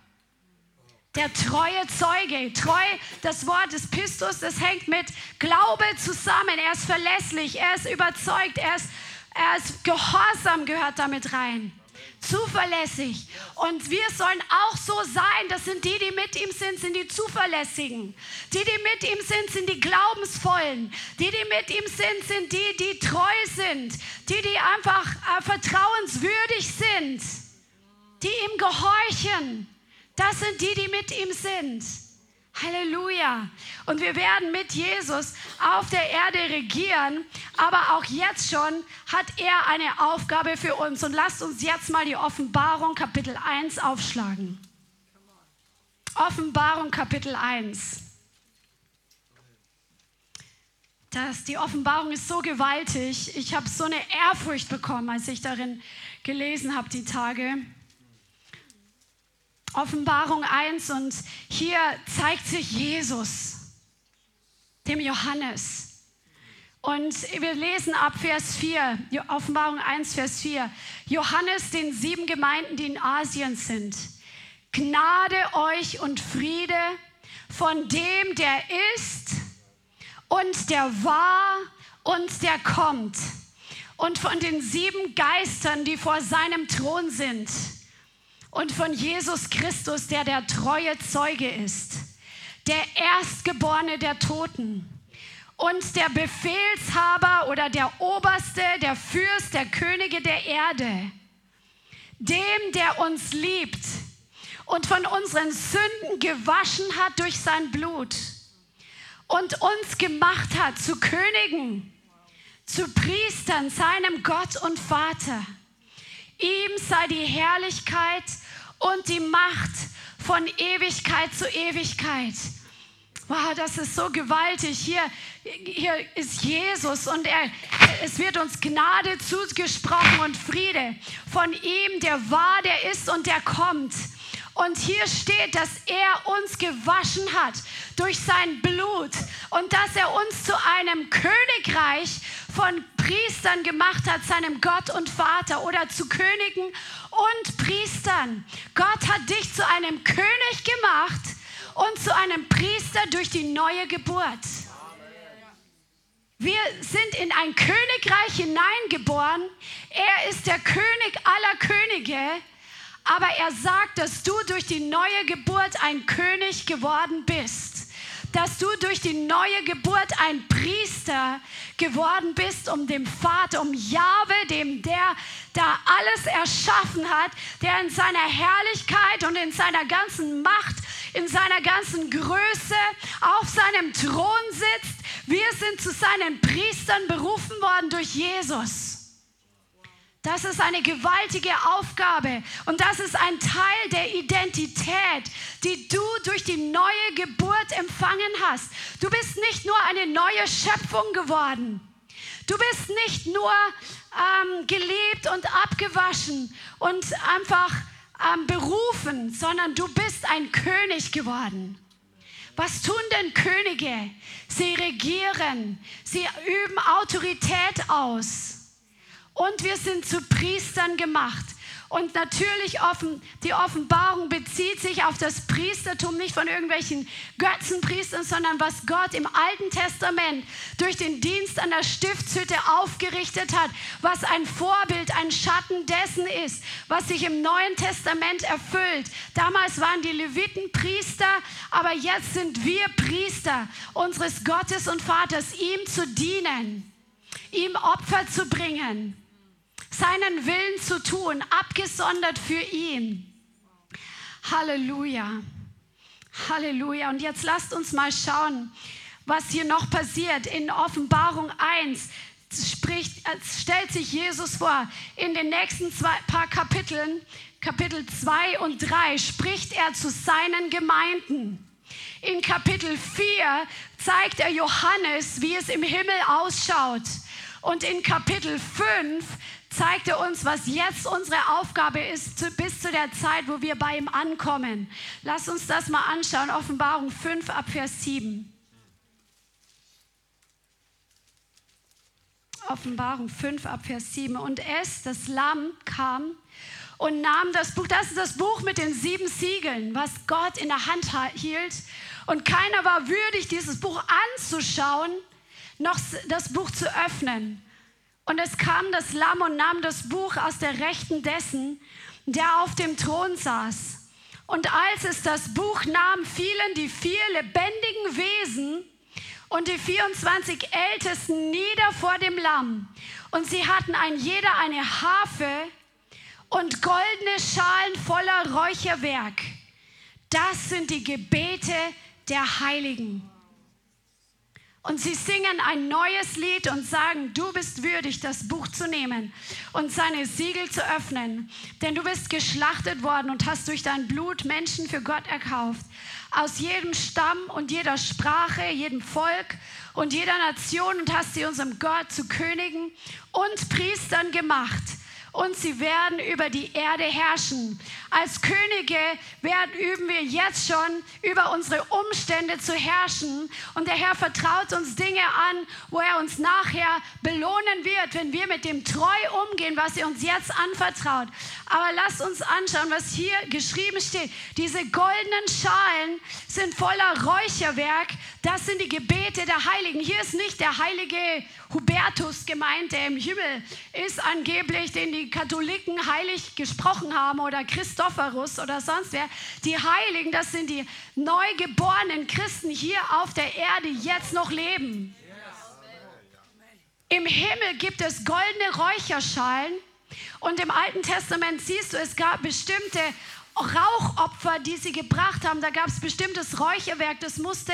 Der treue Zeuge. Treu, das Wort des Pistos, das hängt mit Glaube zusammen. Er ist verlässlich, er ist überzeugt, er ist, er ist gehorsam, gehört damit rein zuverlässig. Und wir sollen auch so sein. Das sind die, die mit ihm sind, sind die Zuverlässigen. Die, die mit ihm sind, sind die Glaubensvollen. Die, die mit ihm sind, sind die, die treu sind. Die, die einfach äh, vertrauenswürdig sind. Die ihm gehorchen. Das sind die, die mit ihm sind. Halleluja. Und wir werden mit Jesus auf der Erde regieren, aber auch jetzt schon hat er eine Aufgabe für uns. Und lasst uns jetzt mal die Offenbarung Kapitel 1 aufschlagen. Offenbarung Kapitel 1. Das, die Offenbarung ist so gewaltig. Ich habe so eine Ehrfurcht bekommen, als ich darin gelesen habe die Tage. Offenbarung 1 und hier zeigt sich Jesus, dem Johannes. Und wir lesen ab Vers 4, Offenbarung 1, Vers 4. Johannes den sieben Gemeinden, die in Asien sind. Gnade euch und Friede von dem, der ist und der war und der kommt. Und von den sieben Geistern, die vor seinem Thron sind. Und von Jesus Christus, der der treue Zeuge ist. Der Erstgeborene der Toten und der Befehlshaber oder der Oberste, der Fürst, der Könige der Erde, dem, der uns liebt und von unseren Sünden gewaschen hat durch sein Blut und uns gemacht hat zu Königen, zu Priestern, seinem Gott und Vater. Ihm sei die Herrlichkeit und die Macht von Ewigkeit zu Ewigkeit. Wow, das ist so gewaltig. Hier, hier ist Jesus und er, es wird uns Gnade zugesprochen und Friede von ihm, der war, der ist und der kommt. Und hier steht, dass er uns gewaschen hat durch sein Blut und dass er uns zu einem Königreich von Priestern gemacht hat, seinem Gott und Vater oder zu Königen und Priestern. Gott hat dich zu einem König gemacht und zu einem Priester durch die neue Geburt. Wir sind in ein Königreich hineingeboren. Er ist der König aller Könige. Aber er sagt, dass du durch die neue Geburt ein König geworden bist. Dass du durch die neue Geburt ein Priester geworden bist, um dem Vater, um Jahwe, dem der da alles erschaffen hat, der in seiner Herrlichkeit und in seiner ganzen Macht in seiner ganzen Größe auf seinem Thron sitzt. Wir sind zu seinen Priestern berufen worden durch Jesus. Das ist eine gewaltige Aufgabe und das ist ein Teil der Identität, die du durch die neue Geburt empfangen hast. Du bist nicht nur eine neue Schöpfung geworden. Du bist nicht nur ähm, geliebt und abgewaschen und einfach ähm, berufen, sondern du bist ein König geworden. Was tun denn Könige? Sie regieren, sie üben Autorität aus. Und wir sind zu Priestern gemacht. Und natürlich offen, die Offenbarung bezieht sich auf das Priestertum nicht von irgendwelchen Götzenpriestern, sondern was Gott im Alten Testament durch den Dienst an der Stiftshütte aufgerichtet hat, was ein Vorbild, ein Schatten dessen ist, was sich im Neuen Testament erfüllt. Damals waren die Leviten Priester, aber jetzt sind wir Priester unseres Gottes und Vaters, ihm zu dienen, ihm Opfer zu bringen seinen Willen zu tun, abgesondert für ihn. Halleluja. Halleluja. Und jetzt lasst uns mal schauen, was hier noch passiert. In Offenbarung 1 spricht, äh, stellt sich Jesus vor. In den nächsten zwei, paar Kapiteln, Kapitel 2 und 3, spricht er zu seinen Gemeinden. In Kapitel 4 zeigt er Johannes, wie es im Himmel ausschaut. Und in Kapitel 5 zeigt er uns, was jetzt unsere Aufgabe ist, bis zu der Zeit, wo wir bei ihm ankommen. Lass uns das mal anschauen. Offenbarung 5 ab Vers 7. Offenbarung 5 ab Vers 7. Und es, das Lamm, kam und nahm das Buch. Das ist das Buch mit den sieben Siegeln, was Gott in der Hand hielt. Und keiner war würdig, dieses Buch anzuschauen, noch das Buch zu öffnen. Und es kam das Lamm und nahm das Buch aus der Rechten dessen, der auf dem Thron saß. Und als es das Buch nahm, fielen die vier lebendigen Wesen und die 24 Ältesten nieder vor dem Lamm. Und sie hatten ein jeder eine Harfe und goldene Schalen voller Räucherwerk. Das sind die Gebete der Heiligen. Und sie singen ein neues Lied und sagen, du bist würdig, das Buch zu nehmen und seine Siegel zu öffnen. Denn du bist geschlachtet worden und hast durch dein Blut Menschen für Gott erkauft. Aus jedem Stamm und jeder Sprache, jedem Volk und jeder Nation und hast sie unserem Gott zu Königen und Priestern gemacht. Und sie werden über die Erde herrschen. Als Könige werden, üben wir jetzt schon, über unsere Umstände zu herrschen. Und der Herr vertraut uns Dinge an, wo er uns nachher belohnen wird, wenn wir mit dem treu umgehen, was er uns jetzt anvertraut. Aber lasst uns anschauen, was hier geschrieben steht. Diese goldenen Schalen sind voller Räucherwerk. Das sind die Gebete der Heiligen. Hier ist nicht der heilige Hubertus gemeint, der im Himmel ist, angeblich, den die Katholiken heilig gesprochen haben oder Christophorus oder sonst wer. Die Heiligen, das sind die neugeborenen Christen hier auf der Erde, jetzt noch leben. Im Himmel gibt es goldene Räucherschalen und im Alten Testament siehst du, es gab bestimmte Rauchopfer, die sie gebracht haben. Da gab es bestimmtes Räucherwerk, das musste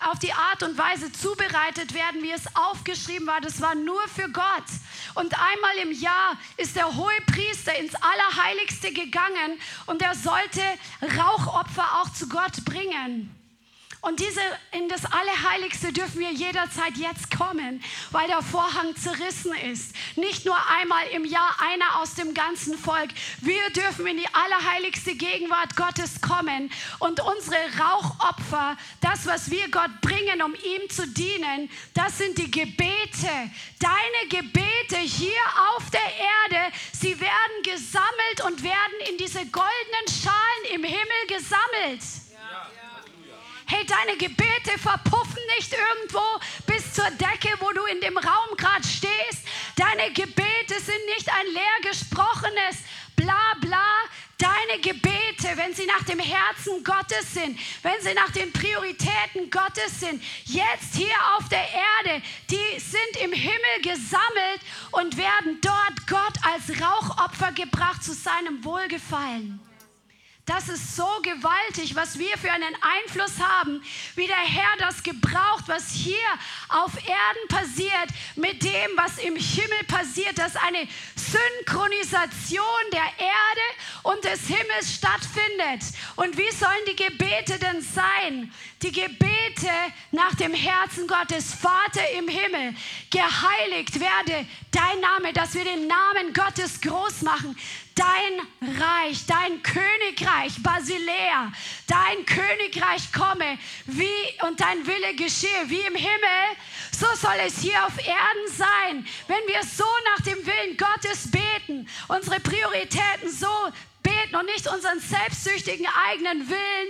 auf die Art und Weise zubereitet werden, wie es aufgeschrieben war. Das war nur für Gott. Und einmal im Jahr ist der hohe Priester ins Allerheiligste gegangen und er sollte Rauchopfer auch zu Gott bringen. Und diese, in das Allerheiligste dürfen wir jederzeit jetzt kommen, weil der Vorhang zerrissen ist. Nicht nur einmal im Jahr einer aus dem ganzen Volk. Wir dürfen in die allerheiligste Gegenwart Gottes kommen und unsere Rauchopfer, das, was wir Gott bringen, um ihm zu dienen, das sind die Gebete. Deine Gebete hier auf der Erde, sie werden gesammelt und werden in diese goldenen Schalen im Himmel gesammelt. Hey, deine Gebete verpuffen nicht irgendwo bis zur Decke, wo du in dem Raum gerade stehst. Deine Gebete sind nicht ein leer gesprochenes bla bla. Deine Gebete, wenn sie nach dem Herzen Gottes sind, wenn sie nach den Prioritäten Gottes sind, jetzt hier auf der Erde, die sind im Himmel gesammelt und werden dort Gott als Rauchopfer gebracht zu seinem Wohlgefallen. Das ist so gewaltig, was wir für einen Einfluss haben, wie der Herr das gebraucht, was hier auf Erden passiert, mit dem, was im Himmel passiert, dass eine Synchronisation der Erde und des Himmels stattfindet. Und wie sollen die Gebete denn sein? Die Gebete nach dem Herzen Gottes, Vater im Himmel, geheiligt werde dein Name, dass wir den Namen Gottes groß machen, dein Reich, dein Königreich, Basilea, dein Königreich komme wie und dein Wille geschehe wie im Himmel, so soll es hier auf Erden sein. Wenn wir so nach dem Willen Gottes beten, unsere Prioritäten so beten und nicht unseren selbstsüchtigen eigenen Willen,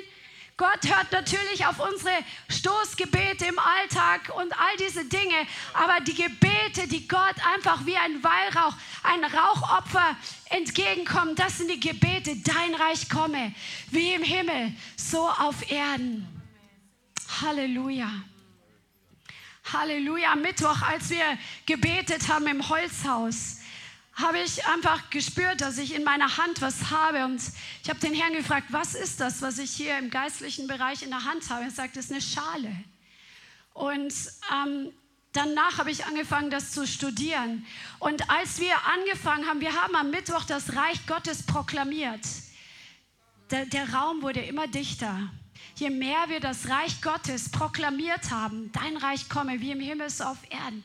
Gott hört natürlich auf unsere Stoßgebete im Alltag und all diese Dinge, aber die Gebete, die Gott einfach wie ein Weihrauch, ein Rauchopfer entgegenkommen, das sind die Gebete, dein Reich komme, wie im Himmel, so auf Erden. Halleluja. Halleluja. Mittwoch, als wir gebetet haben im Holzhaus, habe ich einfach gespürt, dass ich in meiner Hand was habe. Und ich habe den Herrn gefragt, was ist das, was ich hier im geistlichen Bereich in der Hand habe? Er sagt, es ist eine Schale. Und ähm, danach habe ich angefangen, das zu studieren. Und als wir angefangen haben, wir haben am Mittwoch das Reich Gottes proklamiert. Der, der Raum wurde immer dichter. Je mehr wir das Reich Gottes proklamiert haben, dein Reich komme wie im Himmel so auf Erden,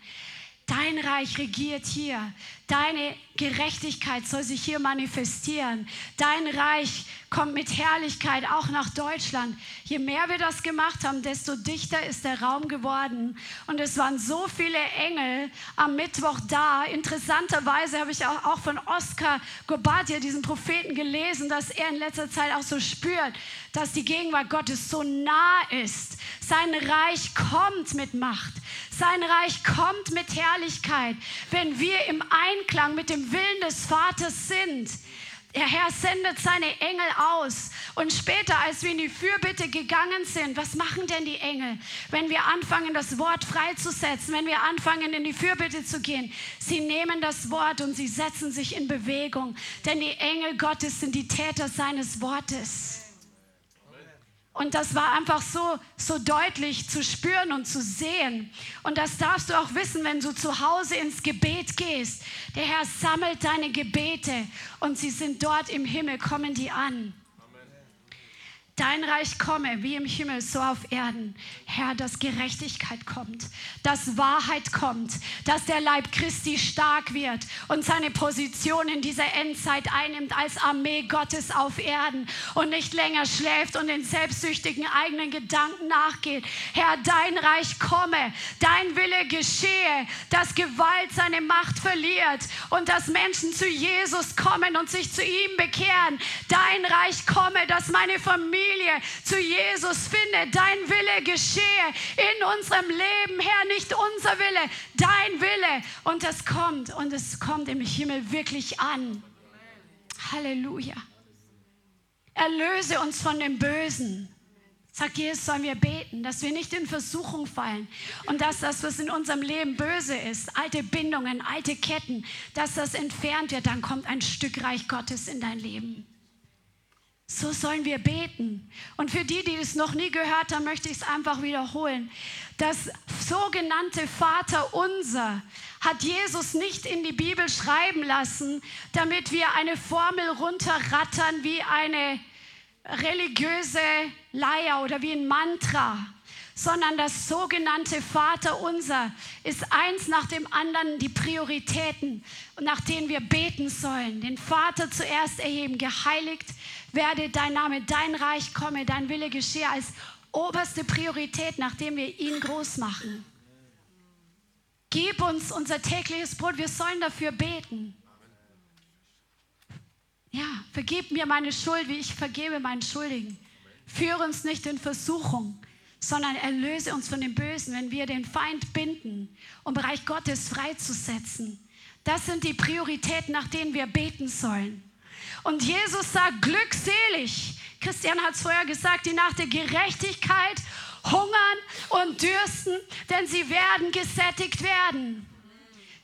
Dein Reich regiert hier. Deine Gerechtigkeit soll sich hier manifestieren. Dein Reich kommt mit Herrlichkeit auch nach Deutschland. Je mehr wir das gemacht haben, desto dichter ist der Raum geworden. Und es waren so viele Engel am Mittwoch da. Interessanterweise habe ich auch von Oskar Gobatia, diesen Propheten, gelesen, dass er in letzter Zeit auch so spürt, dass die Gegenwart Gottes so nah ist. Sein Reich kommt mit Macht. Sein Reich kommt mit Herrlichkeit, wenn wir im Einklang mit dem Willen des Vaters sind. Der Herr sendet seine Engel aus. Und später, als wir in die Fürbitte gegangen sind, was machen denn die Engel, wenn wir anfangen, das Wort freizusetzen, wenn wir anfangen, in die Fürbitte zu gehen? Sie nehmen das Wort und sie setzen sich in Bewegung. Denn die Engel Gottes sind die Täter seines Wortes. Und das war einfach so, so deutlich zu spüren und zu sehen. Und das darfst du auch wissen, wenn du zu Hause ins Gebet gehst. Der Herr sammelt deine Gebete und sie sind dort im Himmel, kommen die an. Dein Reich komme, wie im Himmel, so auf Erden. Herr, dass Gerechtigkeit kommt, dass Wahrheit kommt, dass der Leib Christi stark wird und seine Position in dieser Endzeit einnimmt als Armee Gottes auf Erden und nicht länger schläft und den selbstsüchtigen eigenen Gedanken nachgeht. Herr, dein Reich komme, dein Wille geschehe, dass Gewalt seine Macht verliert und dass Menschen zu Jesus kommen und sich zu ihm bekehren. Dein Reich komme, dass meine Familie Familie zu Jesus finde. Dein Wille geschehe in unserem Leben, Herr, nicht unser Wille, dein Wille. Und es kommt und es kommt im Himmel wirklich an. Halleluja. Erlöse uns von dem Bösen. Sagt Jesus, sollen wir beten, dass wir nicht in Versuchung fallen und dass das, was in unserem Leben böse ist, alte Bindungen, alte Ketten, dass das entfernt wird, dann kommt ein Stück Reich Gottes in dein Leben. So sollen wir beten. Und für die, die es noch nie gehört haben, möchte ich es einfach wiederholen. Das sogenannte Vater unser hat Jesus nicht in die Bibel schreiben lassen, damit wir eine Formel runterrattern wie eine religiöse Leier oder wie ein Mantra, sondern das sogenannte Vater unser ist eins nach dem anderen die Prioritäten, nach denen wir beten sollen. Den Vater zuerst erheben, geheiligt werde dein Name, dein Reich komme, dein Wille geschehe als oberste Priorität, nachdem wir ihn groß machen. Gib uns unser tägliches Brot, wir sollen dafür beten. Ja, vergib mir meine Schuld, wie ich vergebe meinen Schuldigen. Führe uns nicht in Versuchung, sondern erlöse uns von dem Bösen, wenn wir den Feind binden, um Bereich Gottes freizusetzen. Das sind die Prioritäten, nach denen wir beten sollen. Und Jesus sagt, glückselig. Christian hat es vorher gesagt, die nach der Gerechtigkeit hungern und dürsten, denn sie werden gesättigt werden.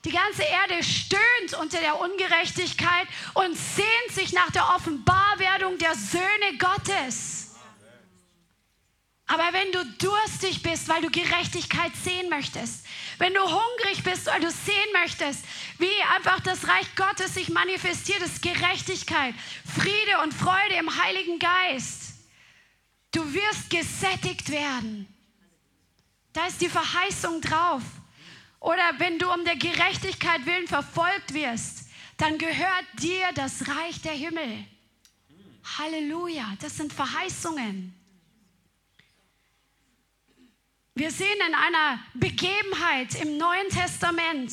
Die ganze Erde stöhnt unter der Ungerechtigkeit und sehnt sich nach der Offenbarwerdung der Söhne Gottes. Aber wenn du durstig bist, weil du Gerechtigkeit sehen möchtest, wenn du hungrig bist, weil du sehen möchtest, wie einfach das Reich Gottes sich manifestiert, ist Gerechtigkeit, Friede und Freude im Heiligen Geist. Du wirst gesättigt werden. Da ist die Verheißung drauf. Oder wenn du um der Gerechtigkeit willen verfolgt wirst, dann gehört dir das Reich der Himmel. Halleluja, das sind Verheißungen. Wir sehen in einer Begebenheit im Neuen Testament,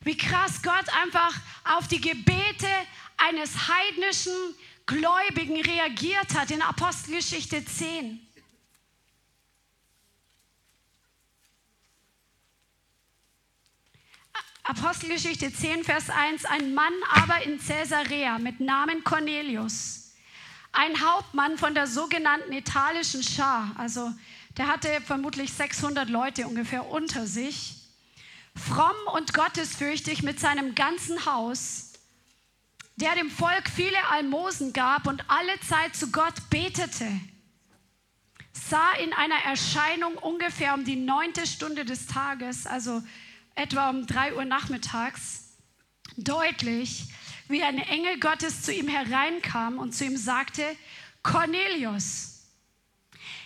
wie krass Gott einfach auf die Gebete eines heidnischen Gläubigen reagiert hat in Apostelgeschichte 10. Apostelgeschichte 10, Vers 1, ein Mann aber in Caesarea mit Namen Cornelius, ein Hauptmann von der sogenannten italischen Schar, also der hatte vermutlich 600 Leute ungefähr unter sich. Fromm und gottesfürchtig mit seinem ganzen Haus, der dem Volk viele Almosen gab und alle Zeit zu Gott betete, sah in einer Erscheinung ungefähr um die neunte Stunde des Tages, also etwa um drei Uhr nachmittags, deutlich, wie ein Engel Gottes zu ihm hereinkam und zu ihm sagte, Cornelius.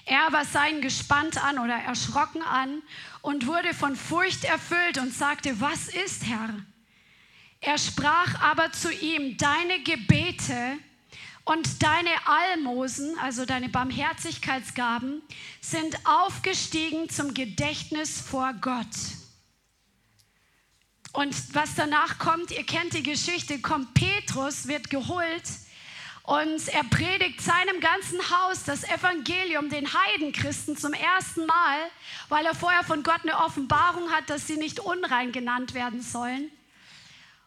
Er aber sah ihn gespannt an oder erschrocken an und wurde von Furcht erfüllt und sagte, was ist, Herr? Er sprach aber zu ihm, deine Gebete und deine Almosen, also deine Barmherzigkeitsgaben, sind aufgestiegen zum Gedächtnis vor Gott. Und was danach kommt, ihr kennt die Geschichte, kommt Petrus, wird geholt und er predigt seinem ganzen Haus das Evangelium den Heidenchristen zum ersten Mal, weil er vorher von Gott eine Offenbarung hat, dass sie nicht unrein genannt werden sollen.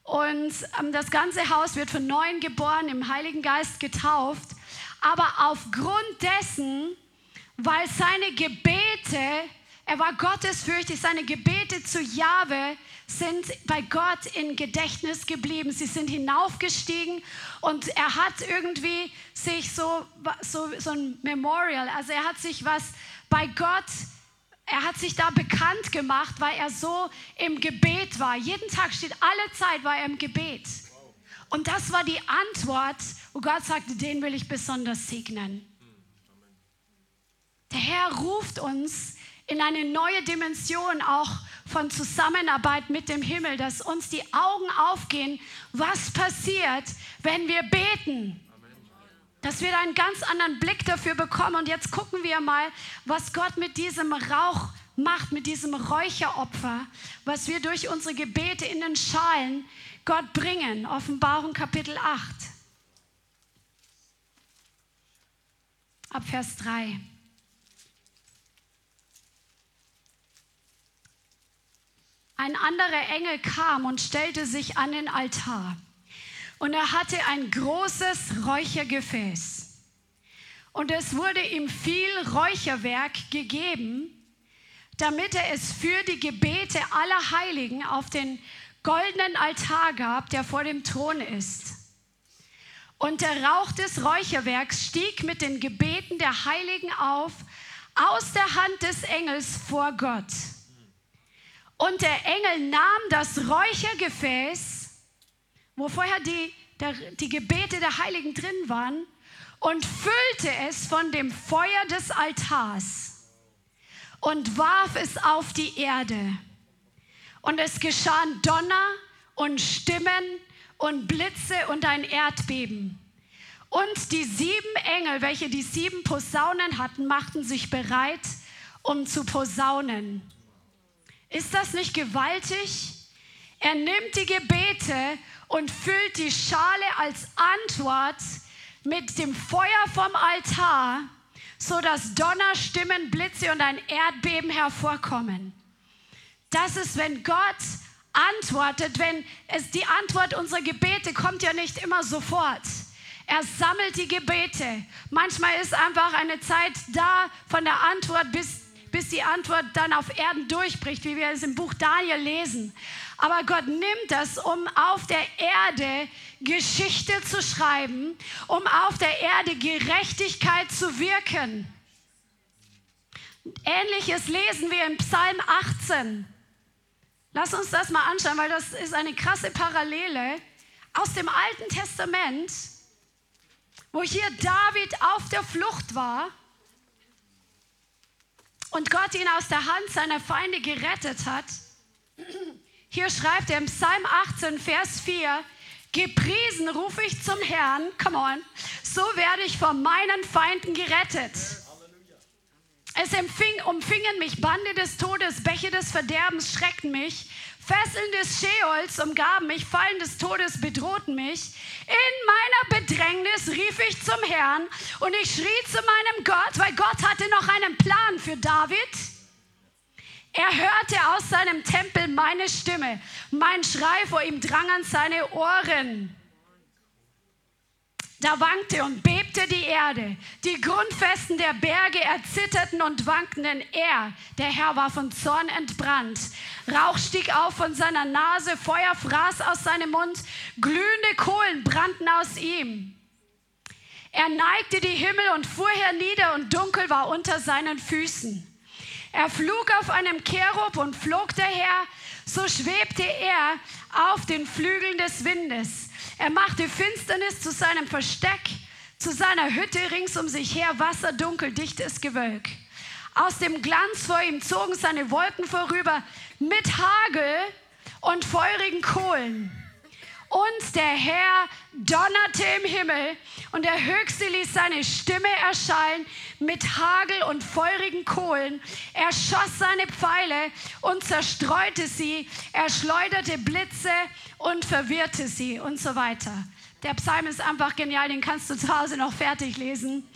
Und ähm, das ganze Haus wird von neuem geboren, im Heiligen Geist getauft. Aber aufgrund dessen, weil seine Gebete, er war gottesfürchtig, seine Gebete zu Jahwe sind bei Gott in Gedächtnis geblieben. Sie sind hinaufgestiegen und er hat irgendwie sich so, so, so ein Memorial, also er hat sich was bei Gott, er hat sich da bekannt gemacht, weil er so im Gebet war. Jeden Tag steht, alle Zeit war er im Gebet. Und das war die Antwort, wo Gott sagte, den will ich besonders segnen. Der Herr ruft uns in eine neue Dimension auch von Zusammenarbeit mit dem Himmel, dass uns die Augen aufgehen, was passiert, wenn wir beten. Dass wir einen ganz anderen Blick dafür bekommen. Und jetzt gucken wir mal, was Gott mit diesem Rauch macht, mit diesem Räucheropfer, was wir durch unsere Gebete in den Schalen Gott bringen. Offenbarung Kapitel 8. Ab Vers 3. Ein anderer Engel kam und stellte sich an den Altar. Und er hatte ein großes Räuchergefäß. Und es wurde ihm viel Räucherwerk gegeben, damit er es für die Gebete aller Heiligen auf den goldenen Altar gab, der vor dem Thron ist. Und der Rauch des Räucherwerks stieg mit den Gebeten der Heiligen auf aus der Hand des Engels vor Gott. Und der Engel nahm das Räuchergefäß, wo vorher die, der, die Gebete der Heiligen drin waren, und füllte es von dem Feuer des Altars und warf es auf die Erde. Und es geschahen Donner und Stimmen und Blitze und ein Erdbeben. Und die sieben Engel, welche die sieben Posaunen hatten, machten sich bereit, um zu posaunen. Ist das nicht gewaltig? Er nimmt die Gebete und füllt die Schale als Antwort mit dem Feuer vom Altar, so dass Donner, Blitze und ein Erdbeben hervorkommen. Das ist, wenn Gott antwortet, wenn es die Antwort unserer Gebete kommt ja nicht immer sofort. Er sammelt die Gebete. Manchmal ist einfach eine Zeit da von der Antwort bis bis die Antwort dann auf Erden durchbricht, wie wir es im Buch Daniel lesen. Aber Gott nimmt das, um auf der Erde Geschichte zu schreiben, um auf der Erde Gerechtigkeit zu wirken. Ähnliches lesen wir im Psalm 18. Lass uns das mal anschauen, weil das ist eine krasse Parallele aus dem Alten Testament, wo hier David auf der Flucht war und Gott ihn aus der Hand seiner Feinde gerettet hat. Hier schreibt er im Psalm 18, Vers 4, Gepriesen rufe ich zum Herrn, come on, so werde ich von meinen Feinden gerettet. Es empfing, umfingen mich Bande des Todes, Bäche des Verderbens schreckten mich. Fesseln des Scheols umgaben mich, Fallen des Todes bedrohten mich. In meiner Bedrängnis rief ich zum Herrn und ich schrie zu meinem Gott, weil Gott hatte noch einen Plan für David. Er hörte aus seinem Tempel meine Stimme. Mein Schrei vor ihm drang an seine Ohren. Da wankte und bebte die Erde. Die Grundfesten der Berge erzitterten und wankten, denn er, der Herr, war von Zorn entbrannt. Rauch stieg auf von seiner Nase, Feuer fraß aus seinem Mund, glühende Kohlen brannten aus ihm. Er neigte die Himmel und fuhr hernieder und dunkel war unter seinen Füßen. Er flog auf einem Cherub und flog daher, so schwebte er auf den Flügeln des Windes. Er machte Finsternis zu seinem Versteck, zu seiner Hütte rings um sich her, wasserdunkel, dichtes Gewölk. Aus dem Glanz vor ihm zogen seine Wolken vorüber mit Hagel und feurigen Kohlen. Und der Herr donnerte im Himmel und der Höchste ließ seine Stimme erschallen mit Hagel und feurigen Kohlen. Er schoss seine Pfeile und zerstreute sie. Er schleuderte Blitze und verwirrte sie und so weiter. Der Psalm ist einfach genial, den kannst du zu Hause noch fertig lesen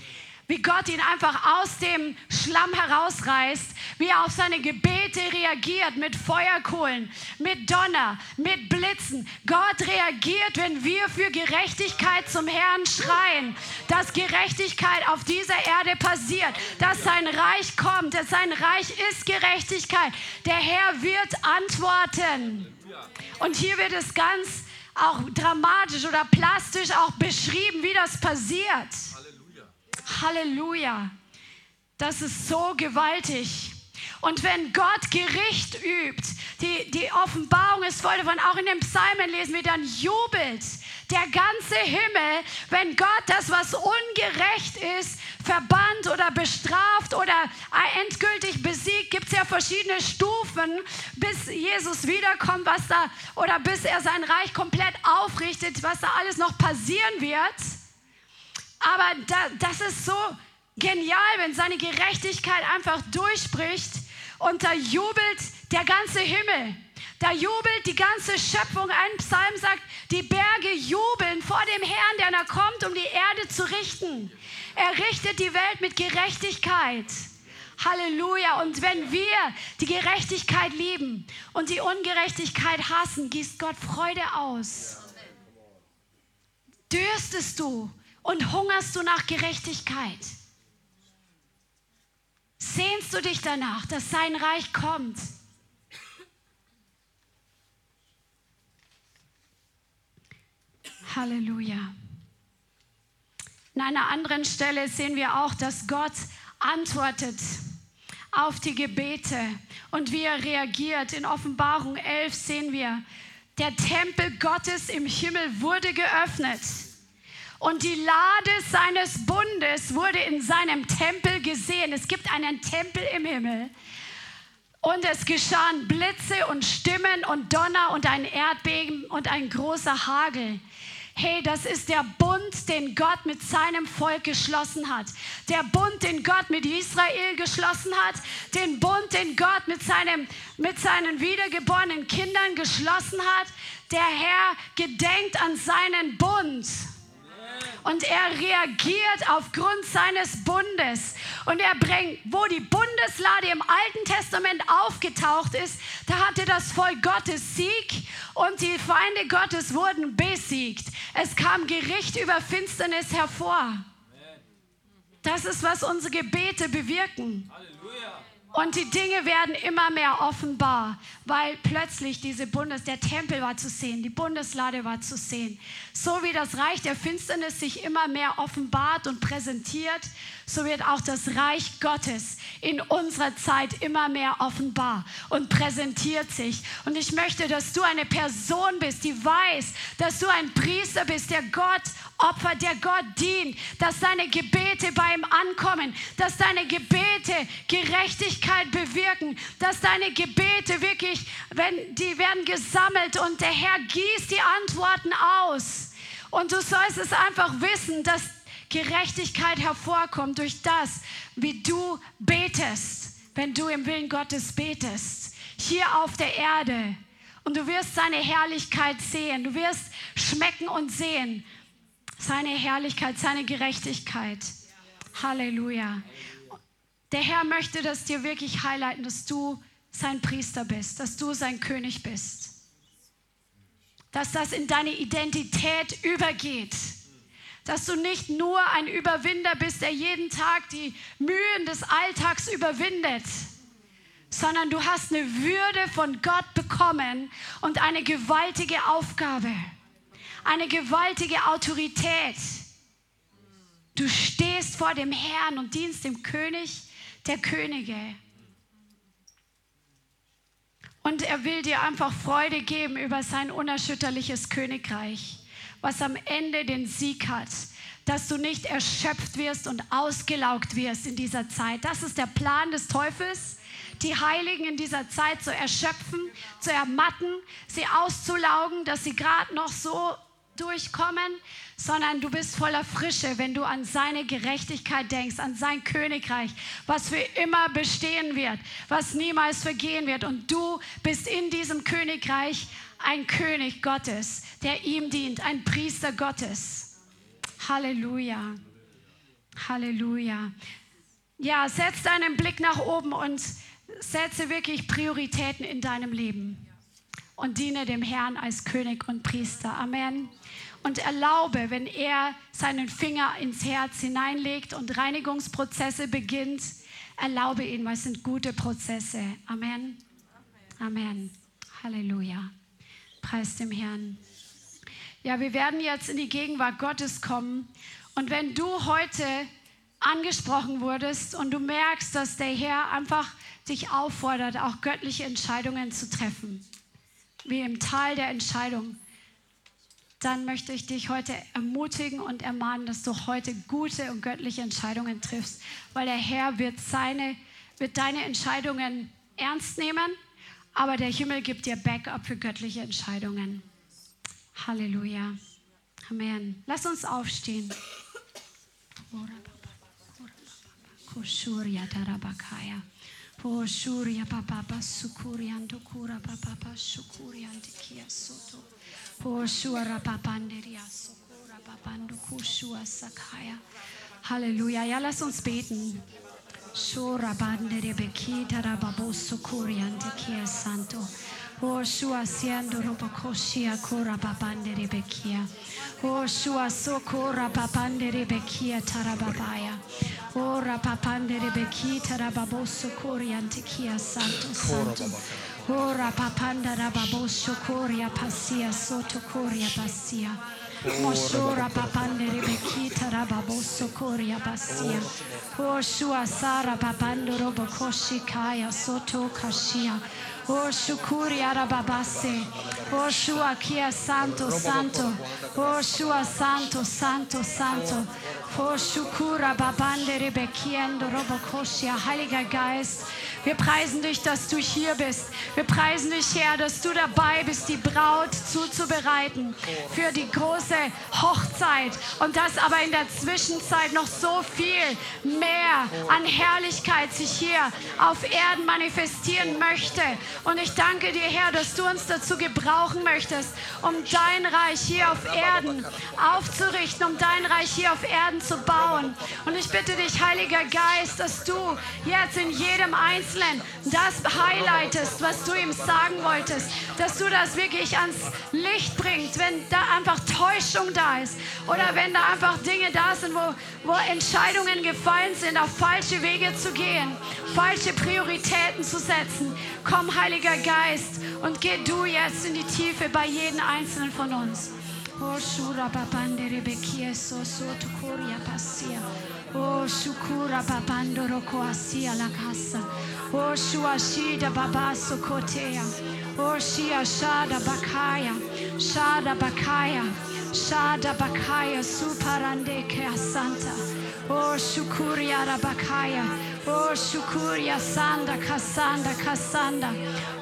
wie Gott ihn einfach aus dem Schlamm herausreißt, wie er auf seine Gebete reagiert mit Feuerkohlen, mit Donner, mit Blitzen. Gott reagiert, wenn wir für Gerechtigkeit zum Herrn schreien, dass Gerechtigkeit auf dieser Erde passiert, dass sein Reich kommt, dass sein Reich ist Gerechtigkeit. Der Herr wird antworten. Und hier wird es ganz auch dramatisch oder plastisch auch beschrieben, wie das passiert. Halleluja. Das ist so gewaltig. Und wenn Gott Gericht übt, die, die Offenbarung ist voll davon, auch in den Psalmen lesen wir, dann jubelt Der ganze Himmel, wenn Gott das, was ungerecht ist, verbannt oder bestraft oder endgültig besiegt, gibt es ja verschiedene Stufen, bis Jesus wiederkommt, was da, oder bis er sein Reich komplett aufrichtet, was da alles noch passieren wird. Aber da, das ist so genial, wenn seine Gerechtigkeit einfach durchbricht und da jubelt der ganze Himmel. Da jubelt die ganze Schöpfung. Ein Psalm sagt, die Berge jubeln vor dem Herrn, der da kommt, um die Erde zu richten. Er richtet die Welt mit Gerechtigkeit. Halleluja. Und wenn wir die Gerechtigkeit lieben und die Ungerechtigkeit hassen, gießt Gott Freude aus. Dürstest du und hungerst du nach Gerechtigkeit? Sehnst du dich danach, dass sein Reich kommt? Halleluja. An einer anderen Stelle sehen wir auch, dass Gott antwortet auf die Gebete und wie er reagiert. In Offenbarung 11 sehen wir, der Tempel Gottes im Himmel wurde geöffnet und die Lade seines Bundes wurde in seinem Tempel gesehen. Es gibt einen Tempel im Himmel. Und es geschahen Blitze und Stimmen und Donner und ein Erdbeben und ein großer Hagel. Hey, das ist der Bund, den Gott mit seinem Volk geschlossen hat. Der Bund, den Gott mit Israel geschlossen hat. Den Bund, den Gott mit, seinem, mit seinen wiedergeborenen Kindern geschlossen hat. Der Herr gedenkt an seinen Bund und er reagiert aufgrund seines Bundes. Und er bringt, wo die Bundeslade im Alten Testament aufgetaucht ist, da hatte das Volk Gottes Sieg und die Feinde Gottes wurden besiegt. Es kam Gericht über Finsternis hervor. Das ist, was unsere Gebete bewirken. Halleluja. Und die Dinge werden immer mehr offenbar, weil plötzlich diese Bundes, der Tempel war zu sehen, die Bundeslade war zu sehen. So wie das Reich der Finsternis sich immer mehr offenbart und präsentiert, so wird auch das Reich Gottes in unserer Zeit immer mehr offenbar und präsentiert sich. Und ich möchte, dass du eine Person bist, die weiß, dass du ein Priester bist, der Gott opfert, der Gott dient, dass deine Gebete bei ihm ankommen, dass deine Gebete Gerechtigkeit bewirken, dass deine Gebete wirklich, wenn die werden gesammelt und der Herr gießt die Antworten aus. Und du sollst es einfach wissen, dass Gerechtigkeit hervorkommt durch das, wie du betest, wenn du im Willen Gottes betest, hier auf der Erde. Und du wirst seine Herrlichkeit sehen, du wirst schmecken und sehen seine Herrlichkeit, seine Gerechtigkeit. Halleluja. Der Herr möchte das dir wirklich highlighten, dass du sein Priester bist, dass du sein König bist. Dass das in deine Identität übergeht dass du nicht nur ein Überwinder bist, der jeden Tag die Mühen des Alltags überwindet, sondern du hast eine Würde von Gott bekommen und eine gewaltige Aufgabe, eine gewaltige Autorität. Du stehst vor dem Herrn und dienst dem König der Könige. Und er will dir einfach Freude geben über sein unerschütterliches Königreich was am Ende den Sieg hat, dass du nicht erschöpft wirst und ausgelaugt wirst in dieser Zeit. Das ist der Plan des Teufels, die Heiligen in dieser Zeit zu erschöpfen, zu ermatten, sie auszulaugen, dass sie gerade noch so durchkommen, sondern du bist voller Frische, wenn du an seine Gerechtigkeit denkst, an sein Königreich, was für immer bestehen wird, was niemals vergehen wird. Und du bist in diesem Königreich ein König Gottes, der ihm dient, ein Priester Gottes. Halleluja. Halleluja. Ja, setz deinen Blick nach oben und setze wirklich Prioritäten in deinem Leben und diene dem Herrn als König und Priester. Amen. Und erlaube, wenn er seinen Finger ins Herz hineinlegt und Reinigungsprozesse beginnt, erlaube ihn, weil es sind gute Prozesse. Amen. Amen. Halleluja. Preis dem Herrn. Ja, wir werden jetzt in die Gegenwart Gottes kommen. Und wenn du heute angesprochen wurdest und du merkst, dass der Herr einfach dich auffordert, auch göttliche Entscheidungen zu treffen, wie im Tal der Entscheidung, dann möchte ich dich heute ermutigen und ermahnen, dass du heute gute und göttliche Entscheidungen triffst, weil der Herr wird, seine, wird deine Entscheidungen ernst nehmen, aber der Himmel gibt dir Backup für göttliche Entscheidungen. Halleluja. Amen. Lass uns aufstehen. Halleluja. Ja, lass uns beten. Shura bandere bekita rababosu kuriante kia santo. O shua siendo robokoshia kura babandere bekia. O shua sokora babandere bekia tarababaya. O rapapandere bekita rababosu kuriante kia santo santo. Ora papanda, rababosu kuria pasia soto kuria pasia. Mosora papandere bekita rababoso koria basia. Oshua sara papandoro bokoshi kaya soto kashia. Oshukuri arababase. Arababase. Oh, shua kia santo, santo. Oh, shua santo, santo, santo. Oh, shukura babande rebekiendo robokoshia. Heiliger Geist, wir preisen dich, dass du hier bist. Wir preisen dich, Herr, dass du dabei bist, die Braut zuzubereiten für die große Hochzeit. Und dass aber in der Zwischenzeit noch so viel mehr an Herrlichkeit sich hier auf Erden manifestieren möchte. Und ich danke dir, Herr, dass du uns dazu gebrauchen möchtest, um dein Reich hier auf Erden aufzurichten, um dein Reich hier auf Erden zu bauen. Und ich bitte dich, Heiliger Geist, dass du jetzt in jedem Einzelnen das highlightest, was du ihm sagen wolltest, dass du das wirklich ans Licht bringst, wenn da einfach Täuschung da ist oder wenn da einfach Dinge da sind, wo, wo Entscheidungen gefallen sind, auf falsche Wege zu gehen, falsche Prioritäten zu setzen. Komm, Heiliger Geist, und geh du jetzt in die Tiefe bei jedem Einzelnen von uns. Oh, shura babandere bekie so so tukuria pasia. Oh, shukura babandoro koasia la casa. Oh, shuashida babaso kotea. Oh, shia shada bakaya. Shada bakaya. Shada bakaya suparande ke santa. Oh, shukuria rabakaya. Oh, shukuria sanda kasanda kasanda.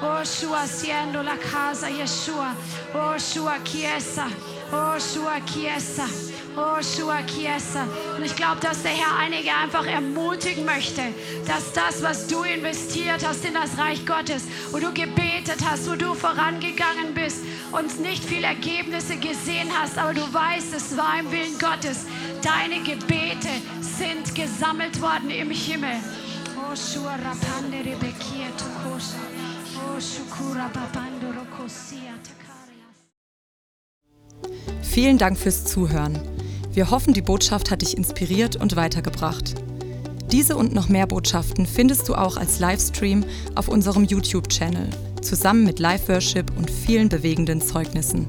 Oh, shua siendo la casa Yeshua. Oh, shua kiesa. Oh, Shua Kiesa. Oh, Shua Kiesa. Und ich glaube, dass der Herr einige einfach ermutigen möchte, dass das, was du investiert hast in das Reich Gottes, wo du gebetet hast, wo du vorangegangen bist und nicht viele Ergebnisse gesehen hast, aber du weißt, es war im Willen Gottes. Deine Gebete sind gesammelt worden im Himmel. Oh. Oh, Vielen Dank fürs Zuhören. Wir hoffen, die Botschaft hat dich inspiriert und weitergebracht. Diese und noch mehr Botschaften findest du auch als Livestream auf unserem YouTube-Channel, zusammen mit Live-Worship und vielen bewegenden Zeugnissen.